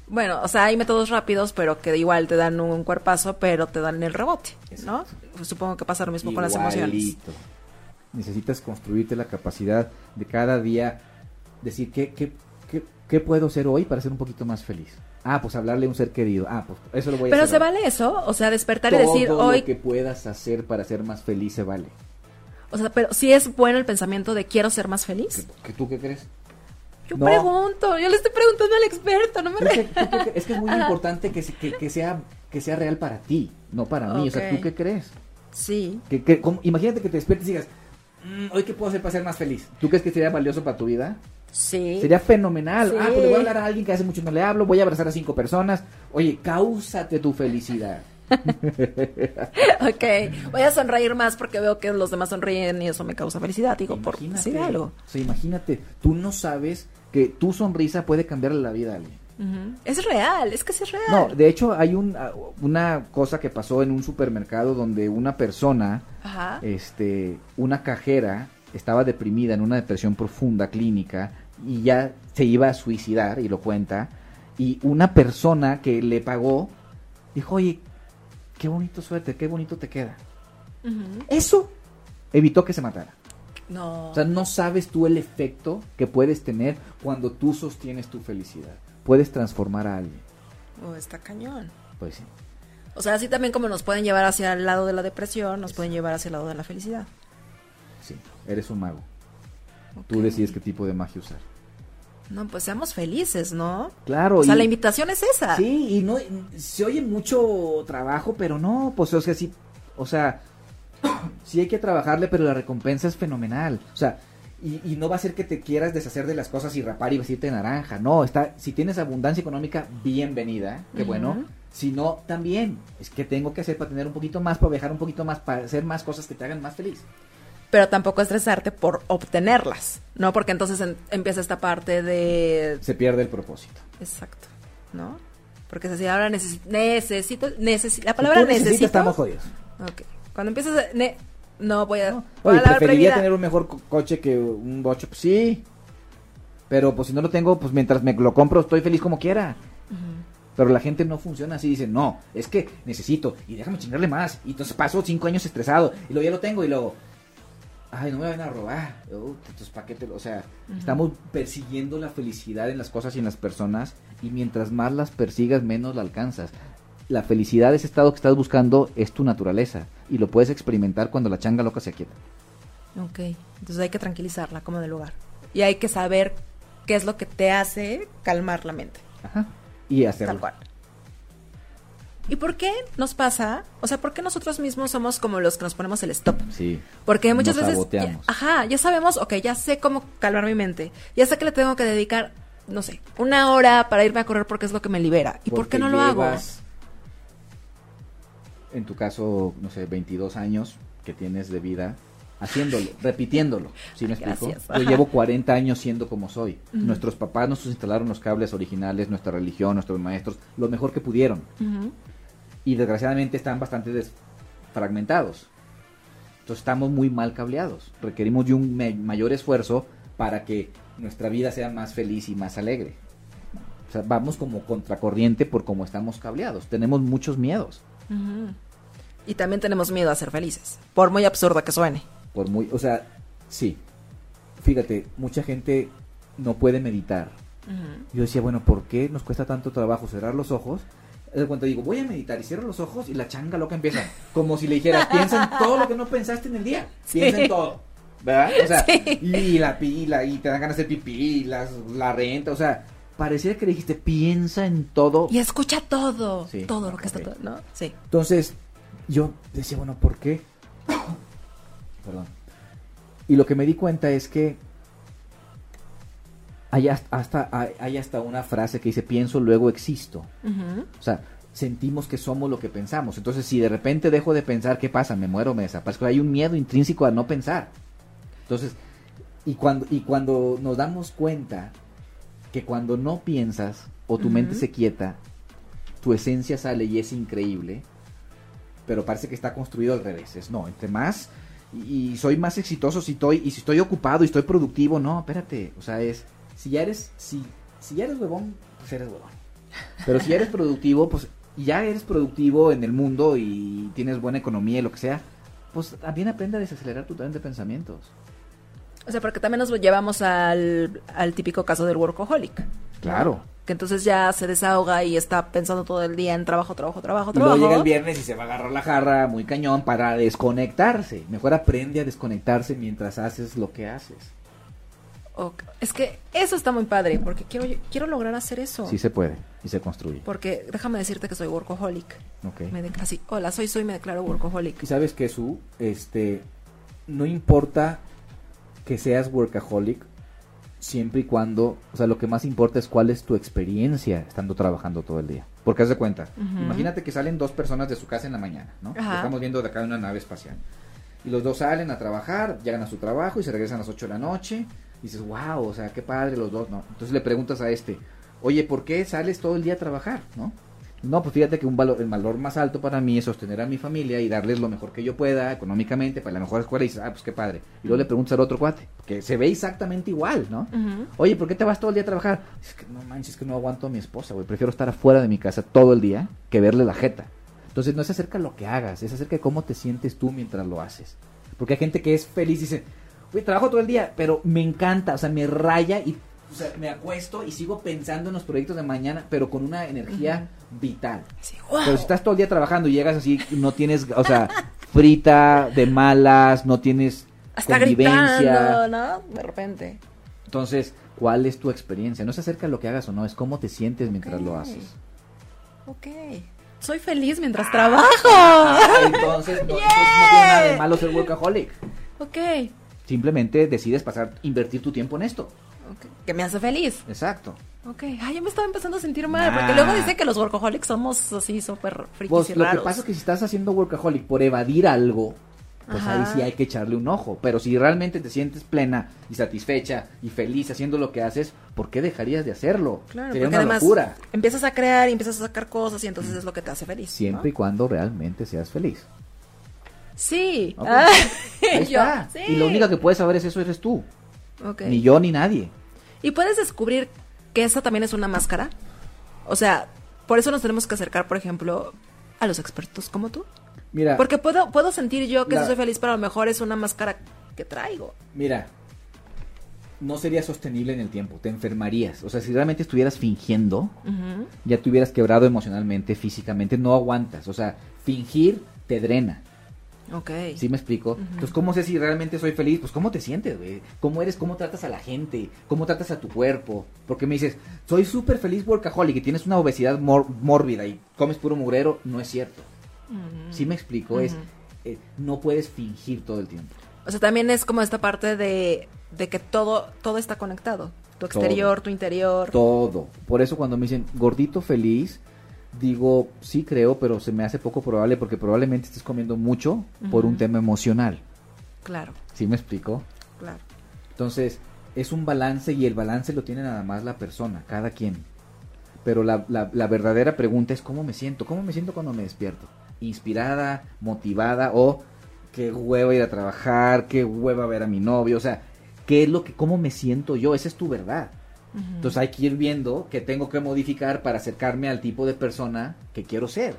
Bueno, o sea, hay métodos rápidos, pero que igual te dan un cuerpazo, pero te dan el rebote, ¿no? Exacto. Supongo que pasa lo mismo con las emociones. Necesitas construirte la capacidad de cada día decir qué, qué, qué, qué puedo ser hoy para ser un poquito más feliz. Ah, pues hablarle a un ser querido. Ah, pues eso lo voy a Pero hacer. se vale eso, o sea, despertar y decir lo hoy, que puedas hacer para ser más feliz se vale. o sea, pero si es bueno el pensamiento de quiero ser más feliz. ¿Qué, qué- tú qué crees? Yo No. pregunto, yo le estoy preguntando al experto, no me ¿Tú qué- re- tú qué crees? es que es muy importante que, se- que, que sea que sea real para ti, no para mí. O sea. ¿tú qué crees? Sí, Que, que- imagínate que te despiertes y digas, "Mm, hoy qué puedo hacer para ser más feliz. ¿Tú crees que sería valioso para tu vida? sí. Sería fenomenal. Sí. Ah, pues le voy a hablar a alguien que hace mucho no le hablo, voy a abrazar a cinco personas. Oye, cáusate tu felicidad. ok, voy a sonreír más porque veo que los demás sonríen y eso me causa felicidad, digo, por decir algo. O sea, imagínate, tú no sabes que tu sonrisa puede cambiarle la vida a alguien. Es real, es que sí es real. No, de hecho hay un, ah, una cosa que pasó en un supermercado donde una persona, Ajá. este, una cajera, estaba deprimida en una depresión profunda clínica y ya se iba a suicidar y lo cuenta. Y una persona que le pagó dijo, oye, qué bonito suerte, qué bonito te queda. Eso evitó que se matara. No. O sea, no sabes tú el efecto que puedes tener cuando tú sostienes tu felicidad. puedes transformar a alguien. Oh, está cañón. Pues sí. O sea, así también como nos pueden llevar hacia el lado de la depresión, nos pueden llevar hacia el lado de la felicidad. Sí, eres un mago. Tú decides qué tipo de magia usar. No, pues seamos felices, ¿no? Claro. O sea, y- la invitación es esa. Sí, y no se oye mucho trabajo, pero no, pues o sea, sí, o sea, sí hay que trabajarle, pero la recompensa es fenomenal. O sea, y, y no va a ser que te quieras deshacer de las cosas y rapar y vestirte de naranja. No, está, si tienes abundancia económica, bienvenida, qué bueno. Si no, también. Es que tengo que hacer para tener un poquito más, para viajar un poquito más, para hacer más cosas que te hagan más feliz. Pero tampoco estresarte por obtenerlas, ¿no? Porque entonces en- empieza esta parte de... Se pierde el propósito. Exacto, ¿no? Porque si ahora necesi- necesito... necesi- la palabra Si tú necesito... estamos jodidos. Ok. Cuando empiezas a... ne- no voy a... No. Oye, preferiría tener un mejor co- coche que un bocho. Pues sí. Pero pues si no lo tengo, pues mientras me lo compro estoy feliz como quiera. Pero la gente no funciona así. Dice, no, es que necesito. Y déjame chingarle más. Y entonces paso cinco años estresado. Y luego ya lo tengo y luego... Ay, no me van a robar. Uh, entonces, ¿para qué te lo- O sea, estamos persiguiendo la felicidad en las cosas y en las personas. Y mientras más las persigas, menos la alcanzas. La felicidad, ese estado que estás buscando, es tu naturaleza. Y lo puedes experimentar cuando la changa loca se aquieta. Ok, entonces hay que tranquilizarla como de lugar. Y hay que saber qué es lo que te hace calmar la mente. Ajá. Y hacerlo. Tal cual. ¿Y por qué nos pasa? O sea, ¿por qué nosotros mismos somos como los que nos ponemos el stop? Sí. Porque muchas Nos veces, ya- ajá, ya sabemos, ok, ya sé cómo calmar mi mente, ya sé que le tengo que dedicar, no sé, una hora para irme a correr porque es lo que me libera. ¿Y por Porque qué no lo hago? En tu caso, no sé, 22 años que tienes de vida haciéndolo, repitiéndolo. ¿Sí me explico? Yo llevo 40 años siendo como soy. Ujú. Nuestros papás nos instalaron los cables originales, nuestra religión, nuestros maestros, lo mejor que pudieron. Ujú. Y desgraciadamente están bastante desfragmentados. Entonces estamos muy mal cableados. Requerimos de un mayor esfuerzo para que nuestra vida sea más feliz y más alegre. O sea, vamos como contracorriente por cómo estamos cableados. Tenemos muchos miedos. Y también tenemos miedo a ser felices, por muy absurdo que suene. Por muy, o sea, sí. Fíjate, mucha gente no puede meditar. Yo decía, bueno, ¿por qué nos cuesta tanto trabajo cerrar los ojos? De cuando digo, voy a meditar y cierro los ojos y la changa loca empieza. Como si le dijeras, piensa en todo lo que no pensaste en el día. Piensa Sí. en todo. ¿Verdad? O sea, Sí. y la pila, y te dan ganas de pipí, y las, la renta, o sea, parecía que le dijiste, piensa en todo. Y escucha todo, Sí. todo lo que está Ok. todo, ¿no? Sí. Entonces, yo decía, bueno, ¿por qué? Perdón. Y lo que me di cuenta es que hay hasta, hay, hasta una frase que dice, pienso, luego existo. O sea, sentimos que somos lo que pensamos. Entonces, si de repente dejo de pensar, ¿qué pasa? Me muero, me desaparezco. Hay un miedo intrínseco a no pensar. Entonces, y cuando, y cuando nos damos cuenta que cuando no piensas o tu Ujú. mente se quieta, tu esencia sale y es increíble, pero parece que está construido al revés. Es no, entre más y, y soy más exitoso si estoy y si estoy ocupado y estoy productivo, no, espérate, o sea, es si ya eres si si ya eres huevón, pues eres huevón. Pero si ya eres productivo, pues ya eres productivo en el mundo y tienes buena economía y lo que sea, pues también aprende a desacelerar tu tren de pensamientos. O sea, porque también nos llevamos al, al típico caso del workaholic. ¿no? Claro. Que entonces ya se desahoga y está pensando todo el día en trabajo, trabajo, trabajo, Y luego trabajo. llega el viernes y se va a agarrar la jarra muy cañón para desconectarse. Mejor aprende a desconectarse mientras haces lo que haces. O- es que eso está muy padre, porque quiero, quiero lograr hacer eso. Sí se puede y se construye. Porque déjame decirte que soy workaholic. Ok. Me de- así, hola, soy, soy, me declaro workaholic. Y sabes que su, este, no importa que seas workaholic, siempre y cuando, o sea, lo que más importa es cuál es tu experiencia estando trabajando todo el día. Porque haz de cuenta, imagínate que salen dos personas de su casa en la mañana, ¿no? Ajá. Estamos viendo de acá una nave espacial. Y los dos salen a trabajar, llegan a su trabajo y se regresan a las 8 de la noche. Y dices, wow, o sea, qué padre los dos, ¿no? Entonces le preguntas a este, oye, ¿por qué sales todo el día a trabajar, no? No, pues fíjate que un valor, el valor más alto para mí es sostener a mi familia y darles lo mejor que yo pueda económicamente para la mejor escuela. Y dices, ah, pues qué padre. Y luego le preguntas al otro cuate, que se ve exactamente igual, ¿no? Oye, ¿por qué te vas todo el día a trabajar? Es que no manches, es que no aguanto a mi esposa, güey. Prefiero estar afuera de mi casa todo el día que verle la jeta. Entonces no es acerca de lo que hagas, es acerca de cómo te sientes tú mientras lo haces. Porque hay gente que es feliz y dice, güey, trabajo todo el día, pero me encanta, o sea, me raya y o sea, me acuesto y sigo pensando en los proyectos de mañana, pero con una energía vital. Sí, Pero wow. si estás todo el día trabajando y llegas así, no tienes, o sea, frita, de malas, no tienes Hasta convivencia. gritando, ¿no? De repente. Entonces, ¿cuál es tu experiencia? No se acerca a lo que hagas o no, es cómo te sientes mientras lo haces. Ok. Soy feliz mientras trabajo. Ah, entonces, no, entonces no tiene nada de malo ser workaholic. ok. Simplemente decides pasar, invertir tu tiempo en esto. Que me hace feliz. Exacto. Ok. Ay, ya me estaba empezando a sentir mal. Nah. Porque luego dicen que los workaholics somos así súper frikis Pues y lo que pasa es que si estás haciendo workaholic por evadir algo, pues ahí sí hay que echarle un ojo. Pero si realmente te sientes plena y satisfecha y feliz haciendo lo que haces, ¿por qué dejarías de hacerlo? Claro, Sería una locura. empiezas a crear y empiezas a sacar cosas y entonces es lo que te hace feliz. ¿no? Siempre y cuando realmente seas feliz. Sí. Ok. Ah, Ahí yo, está. sí. Y lo único que puedes saber es eso eres tú. Ok. Ni yo ni nadie. ¿Y puedes descubrir que esa también es una máscara? O sea, por eso nos tenemos que acercar, por ejemplo, a los expertos como tú. Mira, Porque puedo, puedo sentir yo que La- soy feliz, pero a lo mejor es una máscara que traigo. mira, no sería sostenible en el tiempo, te enfermarías. O sea, si realmente estuvieras fingiendo, ya te hubieras quebrado emocionalmente, físicamente, no aguantas. O sea, fingir te drena. Ok. ¿Sí me explico? Entonces, ¿cómo sé si realmente soy feliz? Pues, ¿cómo te sientes, güey? ¿Cómo eres? ¿Cómo tratas a la gente? ¿Cómo tratas a tu cuerpo? Porque me dices, soy súper feliz workaholic y tienes una obesidad mórbida y comes puro mugrero. No es cierto. Ujú. ¿Sí me explico? Es, eh, no puedes fingir todo el tiempo. O sea, también es como esta parte de, de que todo, todo está conectado. Tu exterior, tu interior. Todo. Por eso cuando me dicen gordito feliz, digo, sí creo, pero se me hace poco probable porque probablemente estés comiendo mucho por un tema emocional. Claro, ¿Sí me explico? claro. Entonces, es un balance y el balance lo tiene nada más la persona, cada quien. Pero la, la, la verdadera pregunta es cómo me siento, cómo me siento cuando me despierto. Inspirada, motivada o qué hueva ir a trabajar, qué hueva ver a mi novio, o sea, qué es lo que, cómo me siento yo, esa es tu verdad. Ujú. Entonces hay que ir viendo que tengo que modificar para acercarme al tipo de persona que quiero ser.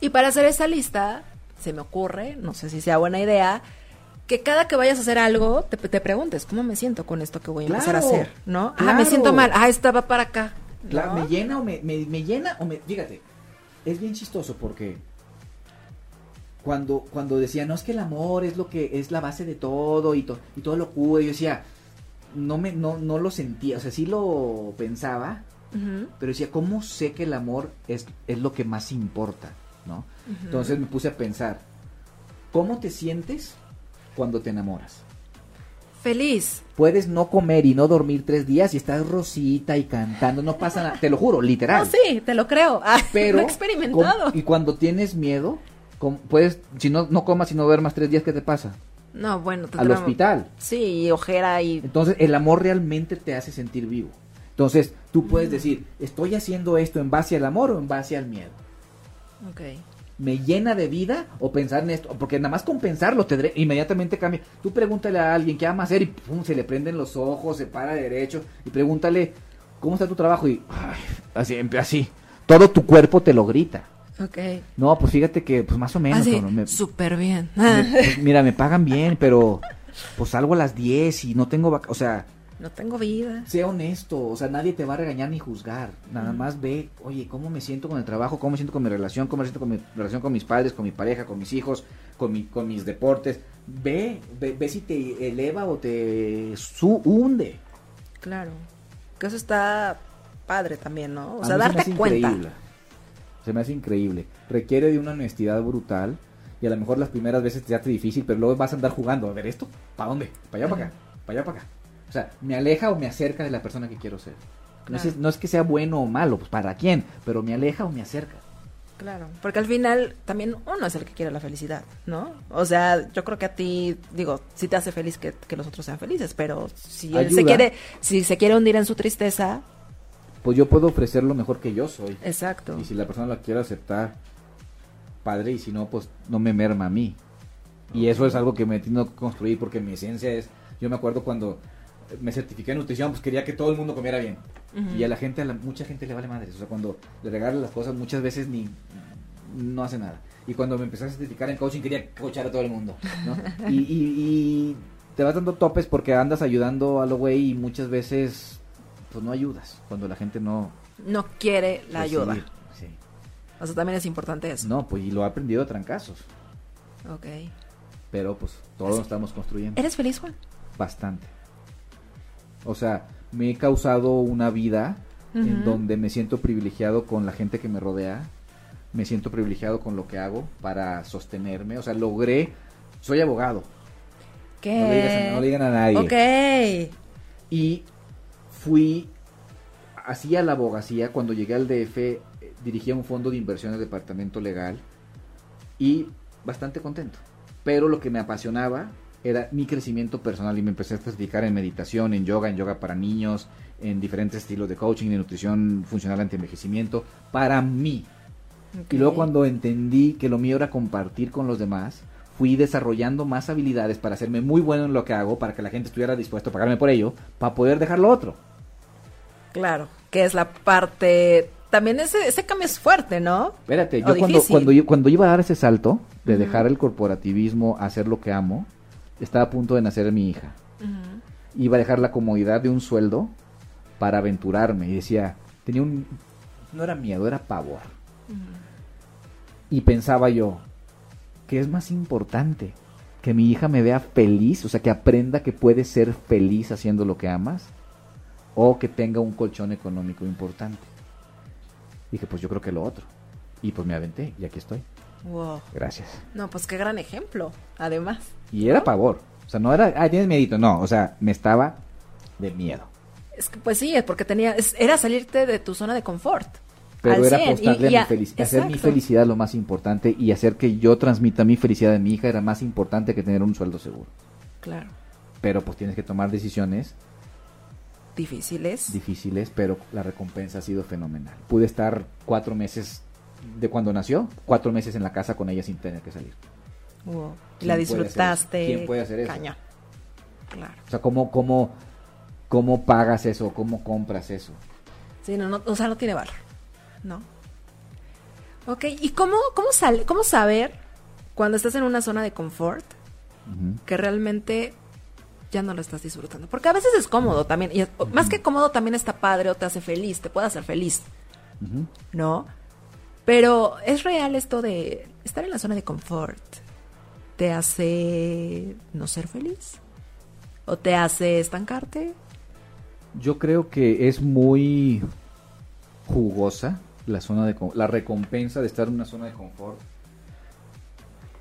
Y para hacer esa lista, se me ocurre, no sé si sea buena idea, que cada que vayas a hacer algo, te, te preguntes, ¿cómo me siento con esto que voy a empezar a Claro, hacer? ¿No? Ah, claro. me siento mal. Ah, esta va para acá. Claro, ¿no? me llena o me, me, me llena o me... Fíjate, es bien chistoso porque cuando, cuando decía, no es que el amor es lo que es la base de todo y, to- y todo lo cura, yo decía, no, me, no, no lo sentía, o sea, sí lo pensaba, pero decía, ¿cómo sé que el amor es, es lo que más importa? ¿no? Entonces me puse a pensar, ¿cómo te sientes cuando te enamoras? Feliz. Puedes no comer y no dormir tres días y estás rosita y cantando, no pasa nada, te lo juro, literal. No, sí, te lo creo. Ah, Pero, lo he experimentado. y cuando tienes miedo, puedes, si no, no comas y no duermas tres días, ¿qué te pasa? No, bueno, Al hospital. Sí, y ojera y... Entonces, el amor realmente te hace sentir vivo. Entonces, tú puedes decir, ¿estoy haciendo esto en base al amor o en base al miedo? Ok. ¿Me llena de vida o pensar en esto? Porque nada más con pensarlo te inmediatamente cambia. Tú pregúntale a alguien qué ama hacer y pum, se le prenden los ojos, se para derecho y pregúntale, ¿cómo está tu trabajo? Y ay, así, así, todo tu cuerpo te lo grita. Ok. No, pues fíjate que pues más o menos. Así, cabrón, me- súper bien. me- pues, mira, me pagan bien, pero pues salgo a las 10 y no tengo vaca- o sea, No tengo vida. sé honesto, o sea, nadie te va a regañar ni juzgar. Nada más ve, oye, cómo me siento con el trabajo, cómo me siento con mi relación, cómo me siento con mi relación con mis padres, con mi pareja, con mis hijos, con mi, con mis deportes. Ve, ve, ve si te eleva o te su hunde. Claro. Que eso está padre también, ¿no? O sea, se darte hace cuenta. increíble. Se me hace increíble. Requiere de una honestidad brutal. Y a lo mejor las primeras veces te hace difícil, pero luego vas a andar jugando. A ver, ¿esto? ¿Para dónde? ¿Para allá, para acá? ¿Para allá, para acá? O sea, ¿me aleja o me acerca de la persona que quiero ser? No, Claro. es, no es que sea bueno o malo, pues para quién, pero me aleja o me acerca. Claro, porque al final también uno es el que quiere la felicidad, ¿no? O sea, yo creo que a ti, digo, sí te hace feliz que, que los otros sean felices, pero si él se quiere, si se quiere hundir en su tristeza, Pues yo puedo ofrecer lo mejor que yo soy. exacto. Y si la persona la quiere aceptar, padre, y si no, pues no me merma a mí. Y eso es algo que me tengo que construir porque mi esencia es, yo me acuerdo cuando me certifiqué en nutrición, pues quería que todo el mundo comiera bien. Y a la gente, a la, mucha gente le vale madres. O sea, cuando le regalan las cosas, muchas veces ni no hace nada. Y cuando me empecé a certificar en coaching, quería coachar a todo el mundo. ¿no? y, y, y te vas dando topes porque andas ayudando a lo güey y muchas veces pues no ayudas. Cuando la gente no... No quiere la ayuda. Sí. O sea, también es importante eso. No, pues y lo ha aprendido a trancazos. Ok. Pero pues todos lo estamos construyendo. ¿Eres feliz, Juan? Bastante. O sea, me he causado una vida en donde me siento privilegiado con la gente que me rodea. Me siento privilegiado con lo que hago para sostenerme. O sea, logré... Soy abogado. ¿Qué? No le digas a- no le digan a nadie. Ok. Y fui hacía la abogacía cuando llegué al DF eh, dirigía un fondo de inversión del departamento legal y bastante contento. Pero lo que me apasionaba era mi crecimiento personal y me empecé a certificar en meditación en yoga en yoga para niños en diferentes estilos de coaching de nutrición funcional anti-envejecimiento para mí. Y luego cuando entendí que lo mío era compartir con los demás, fui desarrollando más habilidades para hacerme muy bueno en lo que hago, para que la gente estuviera dispuesto a pagarme por ello, para poder dejar lo otro. Claro, que es la parte... También ese, ese cambio es fuerte, ¿no? Espérate, yo cuando, cuando, yo cuando iba a dar ese salto de dejar el corporativismo a hacer lo que amo, estaba a punto de nacer mi hija. Iba a dejar la comodidad de un sueldo para aventurarme y decía, tenía un... No era miedo, era pavor. Y pensaba yo, ¿qué es más importante? ¿Que mi hija me vea feliz? O sea, que aprenda que puede ser feliz haciendo lo que amas. O que tenga un colchón económico importante. Dije, pues yo creo que lo otro. Y pues me aventé y aquí estoy. Wow. Gracias. No, pues qué gran ejemplo, además. Y era pavor. O sea, no era, ah, tienes miedito. No, o sea, me estaba de miedo. Es que pues sí, es porque tenía, es- era salirte de tu zona de confort. Pero era 100, apostarle y- y a a- mi felicidad. Hacer mi felicidad lo más importante y hacer que yo transmita mi felicidad de mi hija era más importante que tener un sueldo seguro. Claro. Pero pues tienes que tomar decisiones Difíciles. difíciles, pero la recompensa ha sido fenomenal. Pude estar cuatro meses de cuando nació, cuatro meses en la casa con ella sin tener que salir. Wow. ¿Quién La disfrutaste. ¿Quién puede hacer eso? Cañón. Claro. O sea, ¿cómo, cómo, cómo pagas eso? ¿Cómo compras eso? Sí, no, no, o sea, no tiene valor. ¿No? Ok, ¿y cómo, cómo, cómo saber cuando estás en una zona de confort que realmente ya no lo estás disfrutando? Porque a veces es cómodo también, y es- más que cómodo también está padre o te hace feliz, te puede hacer feliz. ¿no? Pero es real esto de estar en la zona de confort. ¿Te hace no ser feliz? ¿O te hace estancarte? Yo creo que es muy jugosa la zona de la recompensa de estar en una zona de confort.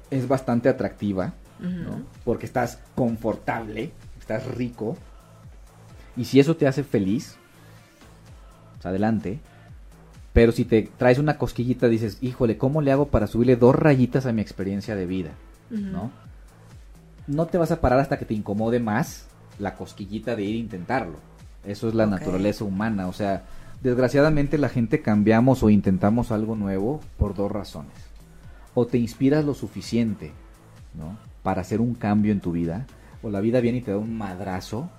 Es bastante atractiva, ¿no? Porque estás confortable, estás rico. Y si eso te hace feliz, pues adelante. Pero si te traes una cosquillita, dices, híjole, ¿cómo le hago para subirle dos rayitas a mi experiencia de vida? ¿No? No te vas a parar hasta que te incomode más la cosquillita de ir a intentarlo. Eso es la naturaleza humana. O sea, desgraciadamente la gente cambiamos o intentamos algo nuevo por dos razones. O te inspiras lo suficiente, ¿no? Para hacer un cambio en tu vida. O la vida viene y te da un madrazo.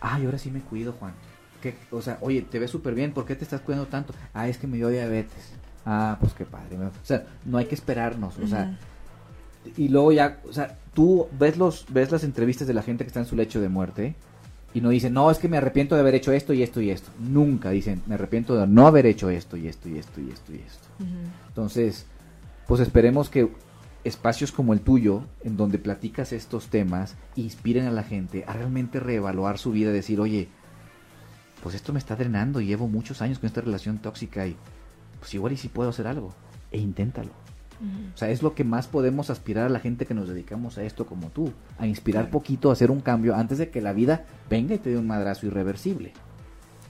Ay, ahora sí me cuido, Juan. ¿Qué? O sea, oye, te ves súper bien. ¿Por qué te estás cuidando tanto? Ah, es que me dio diabetes. Ah, pues qué padre. O sea, no hay que esperarnos. O sea, y luego ya, o sea, tú ves los ves las entrevistas de la gente que está en su lecho de muerte y no dicen, "No, es que me arrepiento de haber hecho esto y esto y esto." Nunca dicen, "Me arrepiento de no haber hecho esto y esto y esto y esto y esto." Entonces, pues esperemos que espacios como el tuyo, en donde platicas estos temas, inspiren a la gente a realmente reevaluar su vida, decir, oye, pues esto me está drenando y llevo muchos años con esta relación tóxica y pues igual y si puedo hacer algo, e inténtalo. O sea, es lo que más podemos aspirar a la gente que nos dedicamos a esto como tú, a inspirar poquito, a hacer un cambio antes de que la vida venga y te dé un madrazo irreversible.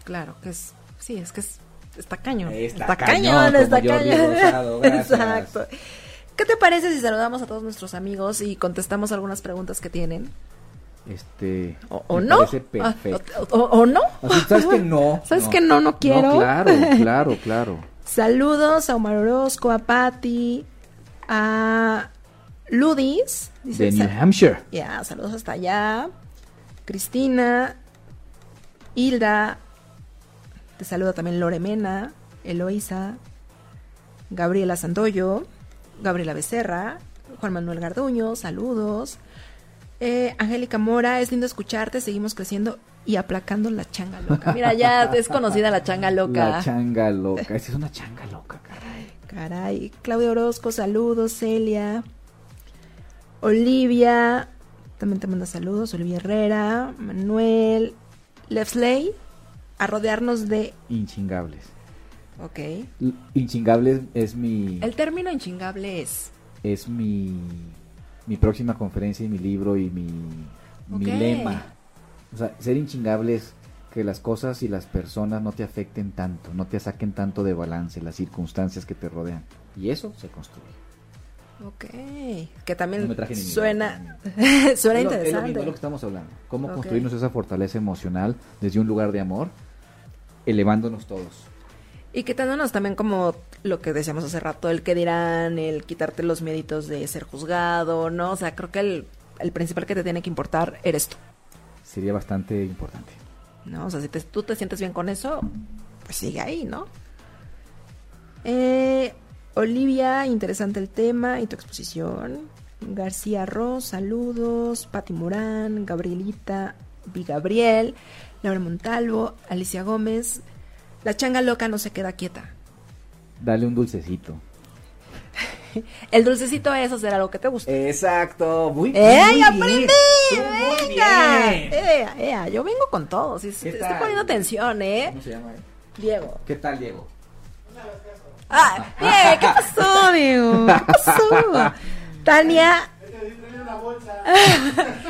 Claro, que es, sí, es que es, está cañón. Está cañón, está cañón. Rosado, gracias. Exacto. ¿Qué te parece si saludamos a todos nuestros amigos y contestamos algunas preguntas que tienen? Este, ¿O, no? Ah, perfecto. o, o- o no? Así, ¿Sabes que no? ¿Sabes que no, no quiero? claro, claro, claro. Saludos a Omar Orozco, a Patty, a Ludis. dice, De New Hampshire. Ya, saludos hasta allá. Cristina, Hilda, te saluda también Loremena, Eloisa, Gabriela Sandoyo, Gabriela Becerra, Juan Manuel Garduño, saludos. Eh, Angélica Mora, es lindo escucharte, seguimos creciendo y aplacando la changa loca. Mira, ya es conocida la changa loca. La changa loca. Esa es una changa loca, caray. Caray. Claudia Orozco, saludos. Celia. Olivia. También te manda saludos. Olivia Herrera. Manuel. Lefsley. A rodearnos de. Inchingables. Ok. Inchingables es mi. El término inchingable es. Es mi. Mi próxima conferencia y mi libro y mi. Mi lema. O sea, ser inchingable es que las cosas y las personas no te afecten tanto, no te saquen tanto de balance, las circunstancias que te rodean. Y eso se construye. Ok. Que también No suena. suena Es lo- Es lo, mismo, interesante. es lo que estamos hablando. Cómo construirnos esa fortaleza emocional desde un lugar de amor, elevándonos todos. Y quitándonos también como lo que decíamos hace rato, el que dirán, el quitarte los mieditos de ser juzgado, ¿no? O sea, creo que el, el principal que te tiene que importar eres tú, Sería bastante importante. ¿no? O sea, si te- tú te sientes bien con eso, pues sigue ahí, ¿no? Eh, Olivia, interesante el tema y tu exposición. García Ross, saludos. Pati Morán, Gabrielita, Vi Gabriel, Laura Montalvo, Alicia Gómez. La changa loca no se queda quieta. Dale un dulcecito. El dulcecito es hacer algo que te gusta. Exacto, muy, ¡Ey, muy aprendí! bien. Muy ¡Venga! Ea, ea, yo vengo con todo. ¿Qué estoy tal? poniendo atención, ¿eh? ¿Cómo se llama? Diego. ¿Qué tal, Diego? Ah, ¿qué pasó, Diego? ¿Qué pasó? Tania.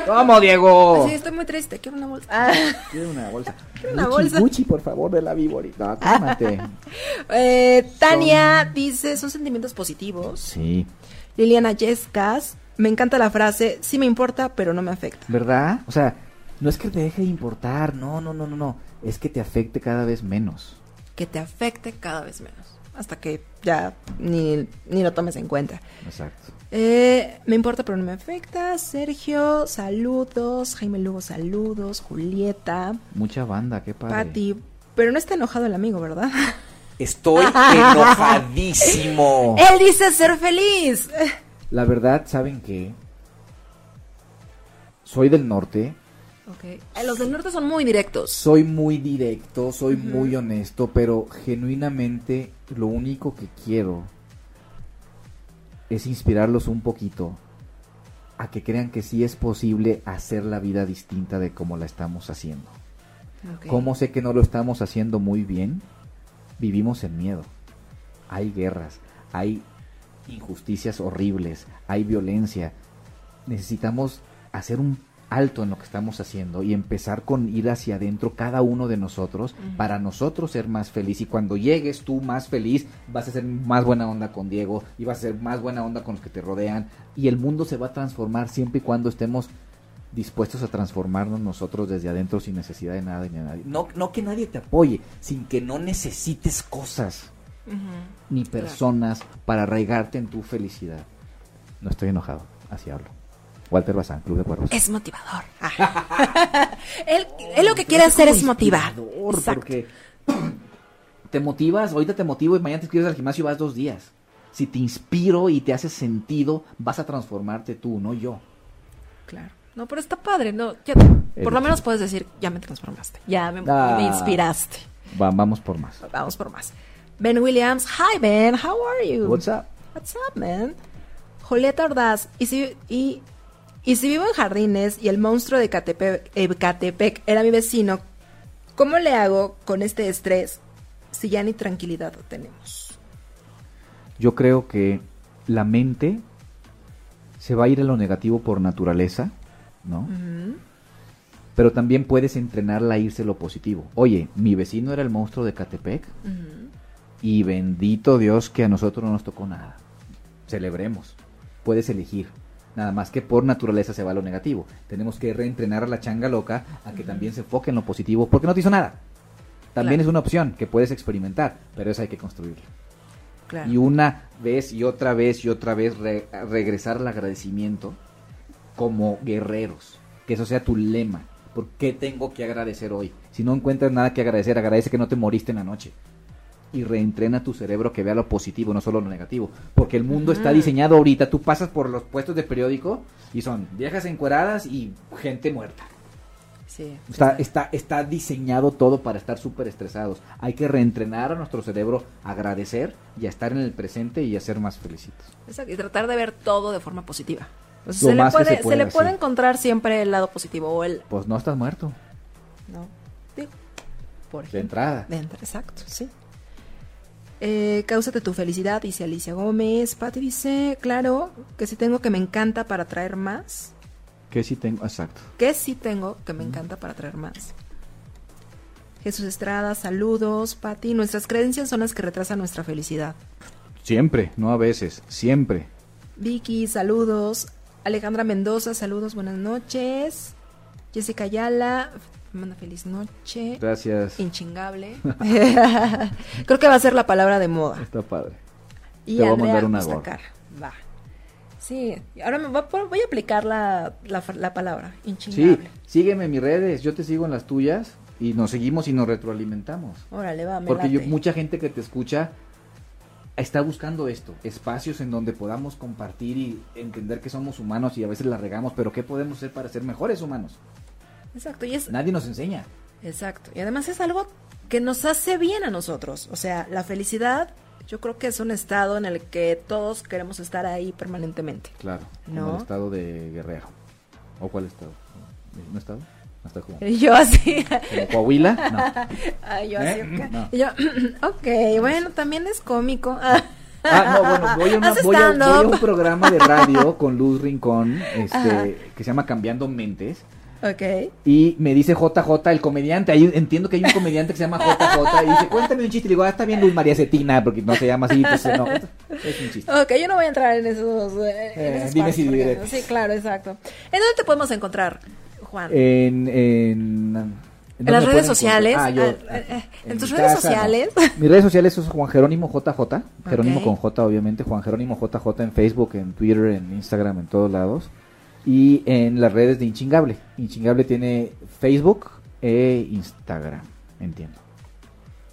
¿Cómo, Diego? Sí, estoy muy triste. Quiero una bolsa. Ah, Quiero una bolsa. Quiero una Gucci, bolsa. Gucci, por favor, de la Vivori. No, cálmate. eh, Tania dice: son sentimientos positivos. sí. Liliana Yescas. Me encanta la frase: sí me importa, pero no me afecta. ¿Verdad? O sea, no es que te deje de importar, no, no, no, no, no. Es que te afecte cada vez menos. Que te afecte cada vez menos. Hasta que ya ni, ni lo tomes en cuenta. Exacto. Eh, me importa, pero no me afecta. Sergio, saludos. Jaime Lugo, saludos. Julieta, Mucha banda, qué padre. Patti. Pero no está enojado el amigo, ¿verdad? Estoy enojadísimo. Él dice ser feliz. La verdad, ¿saben qué? Soy del norte, Eh, Los del norte son muy directos. soy muy directo, soy muy honesto, pero genuinamente lo único que quiero es inspirarlos un poquito a que crean que sí es posible hacer la vida distinta de como la estamos haciendo. Ok. ¿Cómo sé que no lo estamos haciendo muy bien? Vivimos en miedo. Hay guerras, hay injusticias horribles, hay violencia. Necesitamos hacer un alto en lo que estamos haciendo y empezar con ir hacia adentro cada uno de nosotros para nosotros ser más feliz y cuando llegues tú más feliz vas a ser más buena onda con Diego y vas a ser más buena onda con los que te rodean y el mundo se va a transformar siempre y cuando estemos dispuestos a transformarnos nosotros desde adentro sin necesidad de nada ni de nadie. No, no que nadie te apoye, sin que no necesites cosas ni Claro. personas para arraigarte en tu felicidad. No estoy enojado, así hablo. Walter Bazán, Club de Cuervos. Es motivador. Ah. él, él lo que quiere hacer es motivar. Exacto. Porque te motivas, ahorita te motivo y mañana te inscribes al gimnasio y vas dos días. Si te inspiro y te hace sentido, vas a transformarte tú, no yo. Claro. No, pero está padre, ¿no? Ya- por lo menos puedes decir, ya me transformaste, ya me, Ah. me inspiraste. Va- vamos por más. Vamos por más. Ben Williams, hi Ben, how are you? What's up? What's up, man? Julieta Ordaz, y si, y, y si vivo en Jardines y el monstruo de Catepec, Ecatepec era mi vecino, ¿cómo le hago con este estrés si ya ni tranquilidad tenemos? Yo creo que la mente se va a ir a lo negativo por naturaleza, ¿no? Pero también puedes entrenarla a irse a lo positivo. Oye, mi vecino era el monstruo de Catepec y bendito Dios que a nosotros no nos tocó nada. Celebremos. Puedes elegir. Nada más que por naturaleza se va a lo negativo. Tenemos que reentrenar a la changa loca a que también se enfoque en lo positivo porque no te hizo nada. También Claro. es una opción que puedes experimentar, pero eso hay que construirla. Claro. Y una vez y otra vez y otra vez re- regresar al agradecimiento como guerreros. Que eso sea tu lema. ¿Por qué tengo que agradecer hoy? Si no encuentras nada que agradecer, agradece que no te moriste en la noche. Y reentrena tu cerebro que vea lo positivo, no solo lo negativo. Porque el mundo está diseñado ahorita, tú pasas por los puestos de periódico y son viejas encueradas y gente muerta. Sí. Está, está, está diseñado todo para estar súper estresados. Hay que reentrenar a nuestro cerebro agradecer y a estar en el presente y a ser más felicitos. Exacto, y tratar de ver todo de forma positiva. Lo se, le más que puede, se le puede encontrar siempre el lado positivo o el... Pues no estás muerto, No, digo, por de ejemplo. entrada. De entrada, exacto, sí. Eh, cáusate tu felicidad, dice Alicia Gómez. Pati dice, claro, que si tengo que me encanta para traer más. Que sí tengo, exacto. Que sí tengo que me encanta para traer más. Jesús Estrada, saludos. Pati, nuestras creencias son las que retrasan nuestra felicidad. Siempre, no a veces, siempre. Vicky, saludos. Alejandra Mendoza, saludos, buenas noches. Jessica Ayala, manda feliz noche. Gracias. Inchingable. Creo que va a ser la palabra de moda. Está padre. Y Te voy a Andrea mandar una Mustacar. Va. Sí, ahora me voy a, voy a aplicar la, la, la palabra, Sí, inchingable. sígueme en mis redes, yo te sigo en las tuyas y nos seguimos y nos retroalimentamos. Órale, va, me Porque yo, mucha gente que te escucha está buscando esto, espacios en donde podamos compartir y entender que somos humanos y a veces la regamos, pero ¿qué podemos hacer para ser mejores humanos? Exacto, y es, Nadie nos enseña. exacto. Y además es algo que nos hace bien a nosotros. O sea, la felicidad, yo creo que es un estado en el que todos queremos estar ahí permanentemente. Claro, como No. el estado de Guerrero. ¿O cuál estado? ¿No estado? No está como, yo así, como Coahuila. No. yo ¿Eh? así, ok. No. Y yo, ok, bueno, también es cómico. Ah, no, bueno, voy a, una- Haz voy a- voy a stand-up. un programa de radio con Luz Rincón, Ajá. este, que se llama Cambiando Mentes. Ok. Y me dice JJ, el comediante. Ahí entiendo que hay un comediante que se llama JJ. Y dice, cuéntame un chiste. Y digo, ah, está bien Luz María Cetina, porque no se llama así. No, es un chiste. Ok, yo no voy a entrar en esos. eh, en Eh, esas dimes partes y porque-. Sí, claro, exacto. ¿En dónde te podemos encontrar, Juan? En, en, En las redes sociales, Ah, yo, ah, eh, eh, en tus mi redes casa, no. sociales. Mis redes sociales es Juan Jerónimo JJ. Jerónimo Ok. con J, obviamente. Juan Jerónimo JJ en Facebook, en Twitter, en Instagram, en todos lados. Y en las redes de Inchingable. Inchingable tiene Facebook e Instagram. Entiendo.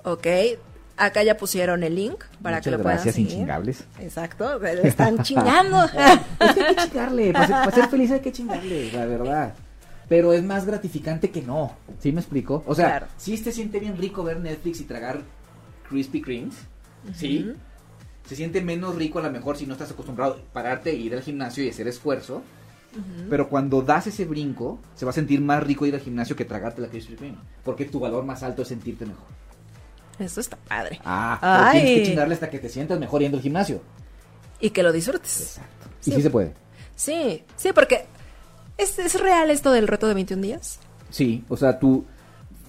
Ok, acá ya pusieron el link para Muchas que lo puedan gracias, seguir. Inchingables. Exacto, le están chingando. Es que hay que chingarle. Para ser, para ser feliz hay que chingarle, la verdad. Pero es más gratificante que no. ¿Sí me explico? O sea, Claro. sí te siente bien rico ver Netflix y tragar Krispy Kremes. Sí. Se siente menos rico a lo mejor si no estás acostumbrado a pararte e ir al gimnasio y hacer esfuerzo. Pero cuando das ese brinco, se va a sentir más rico ir al gimnasio que tragarte la Krispy Kreme. Porque tu valor más alto es sentirte mejor. Eso está padre. Ah, pero tienes que chingarle hasta que te sientas mejor yendo al gimnasio. Y que lo disfrutes. Exacto. Sí. Y sí se puede. Sí, sí, porque ¿es, es real esto del reto de 21 días. Sí, o sea, tú,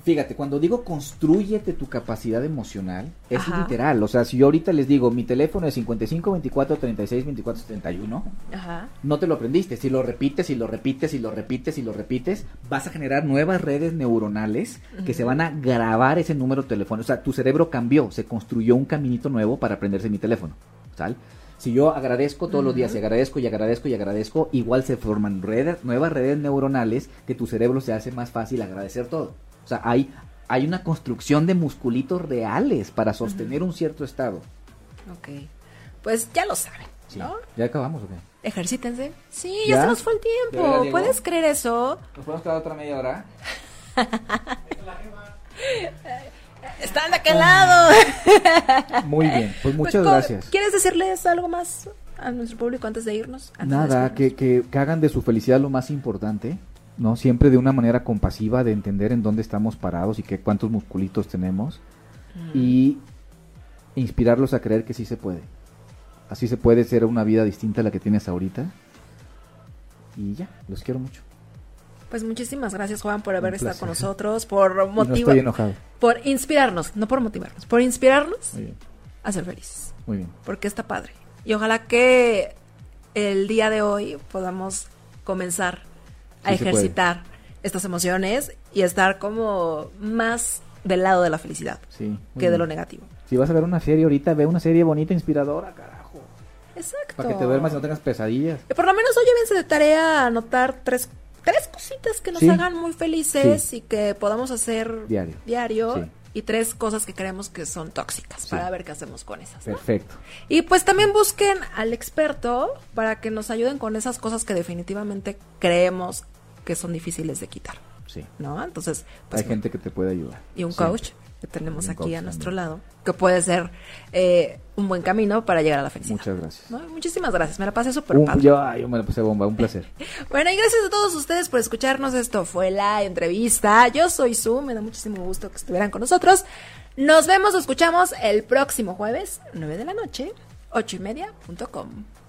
fíjate, cuando digo construyete tu capacidad emocional, es Ajá. literal. O sea, si yo ahorita les digo, mi teléfono es 55 24 36 24 71, Ajá. no te lo aprendiste. Si lo repites, y lo repites, y lo repites, y lo repites, vas a generar nuevas redes neuronales que se van a grabar ese número de teléfono. O sea, tu cerebro cambió, se construyó un caminito nuevo para aprenderse mi teléfono. ¿Sal? Si yo agradezco todos los días y agradezco y agradezco y agradezco, igual se forman redes, nuevas redes neuronales que tu cerebro se hace más fácil agradecer todo. O sea, hay, hay una construcción de musculitos reales para sostener un cierto estado. Ok. Pues ya lo saben, Sí. ¿no? ¿Ya acabamos o qué? Ejercítense. Sí, ya, ¿Ya? se nos fue el ¿De verdad tiempo. ¿Puedes creer eso? ¿Nos podemos quedar otra media hora? Están de aquel lado. Muy bien, pues muchas Pues, ¿cómo- gracias. ¿Quieres decirles algo más a nuestro público antes de irnos? Antes de Nada, que, que hagan de su felicidad lo más importante, ¿no? Siempre de una manera compasiva, de entender en dónde estamos parados y que cuántos musculitos tenemos. Y inspirarlos a creer que sí se puede. Así se puede ser una vida distinta a la que tienes ahorita. Y ya, los quiero mucho. Pues muchísimas gracias, Juan, por haber estado con nosotros, por no motivar, por inspirarnos, no por motivarnos, por inspirarnos a ser felices, muy bien. porque está padre. Y ojalá que el día de hoy podamos comenzar a Sí ejercitar estas emociones y estar como más del lado de la felicidad Sí, que de lo negativo. Si vas a ver una serie ahorita, ve una serie bonita, inspiradora, carajo. Exacto. Para que te duermas y no tengas pesadillas. Y por lo menos hoy llévense de tarea anotar tres, tres cositas que nos Sí. hagan muy felices Sí. y que podamos hacer Diario. diario y tres cosas que creemos que son tóxicas para ver qué hacemos con esas. ¿no? Perfecto. Y pues también busquen al experto para que nos ayuden con esas cosas que definitivamente creemos que son difíciles de quitar, Sí. ¿no? Entonces, pues, Hay gente que te puede ayudar. y un coach que tenemos un aquí a nuestro también. lado, que puede ser eh, un buen camino para llegar a la felicidad. Muchas gracias. ¿no? Muchísimas gracias, me la pasé súper padre. yo, me la puse bomba, un placer. Bueno, y gracias a todos ustedes por escucharnos. Esto fue la entrevista. Yo soy Su, me da muchísimo gusto que estuvieran con nosotros. Nos vemos, escuchamos el próximo jueves, 9 de la noche, 8 y media punto com.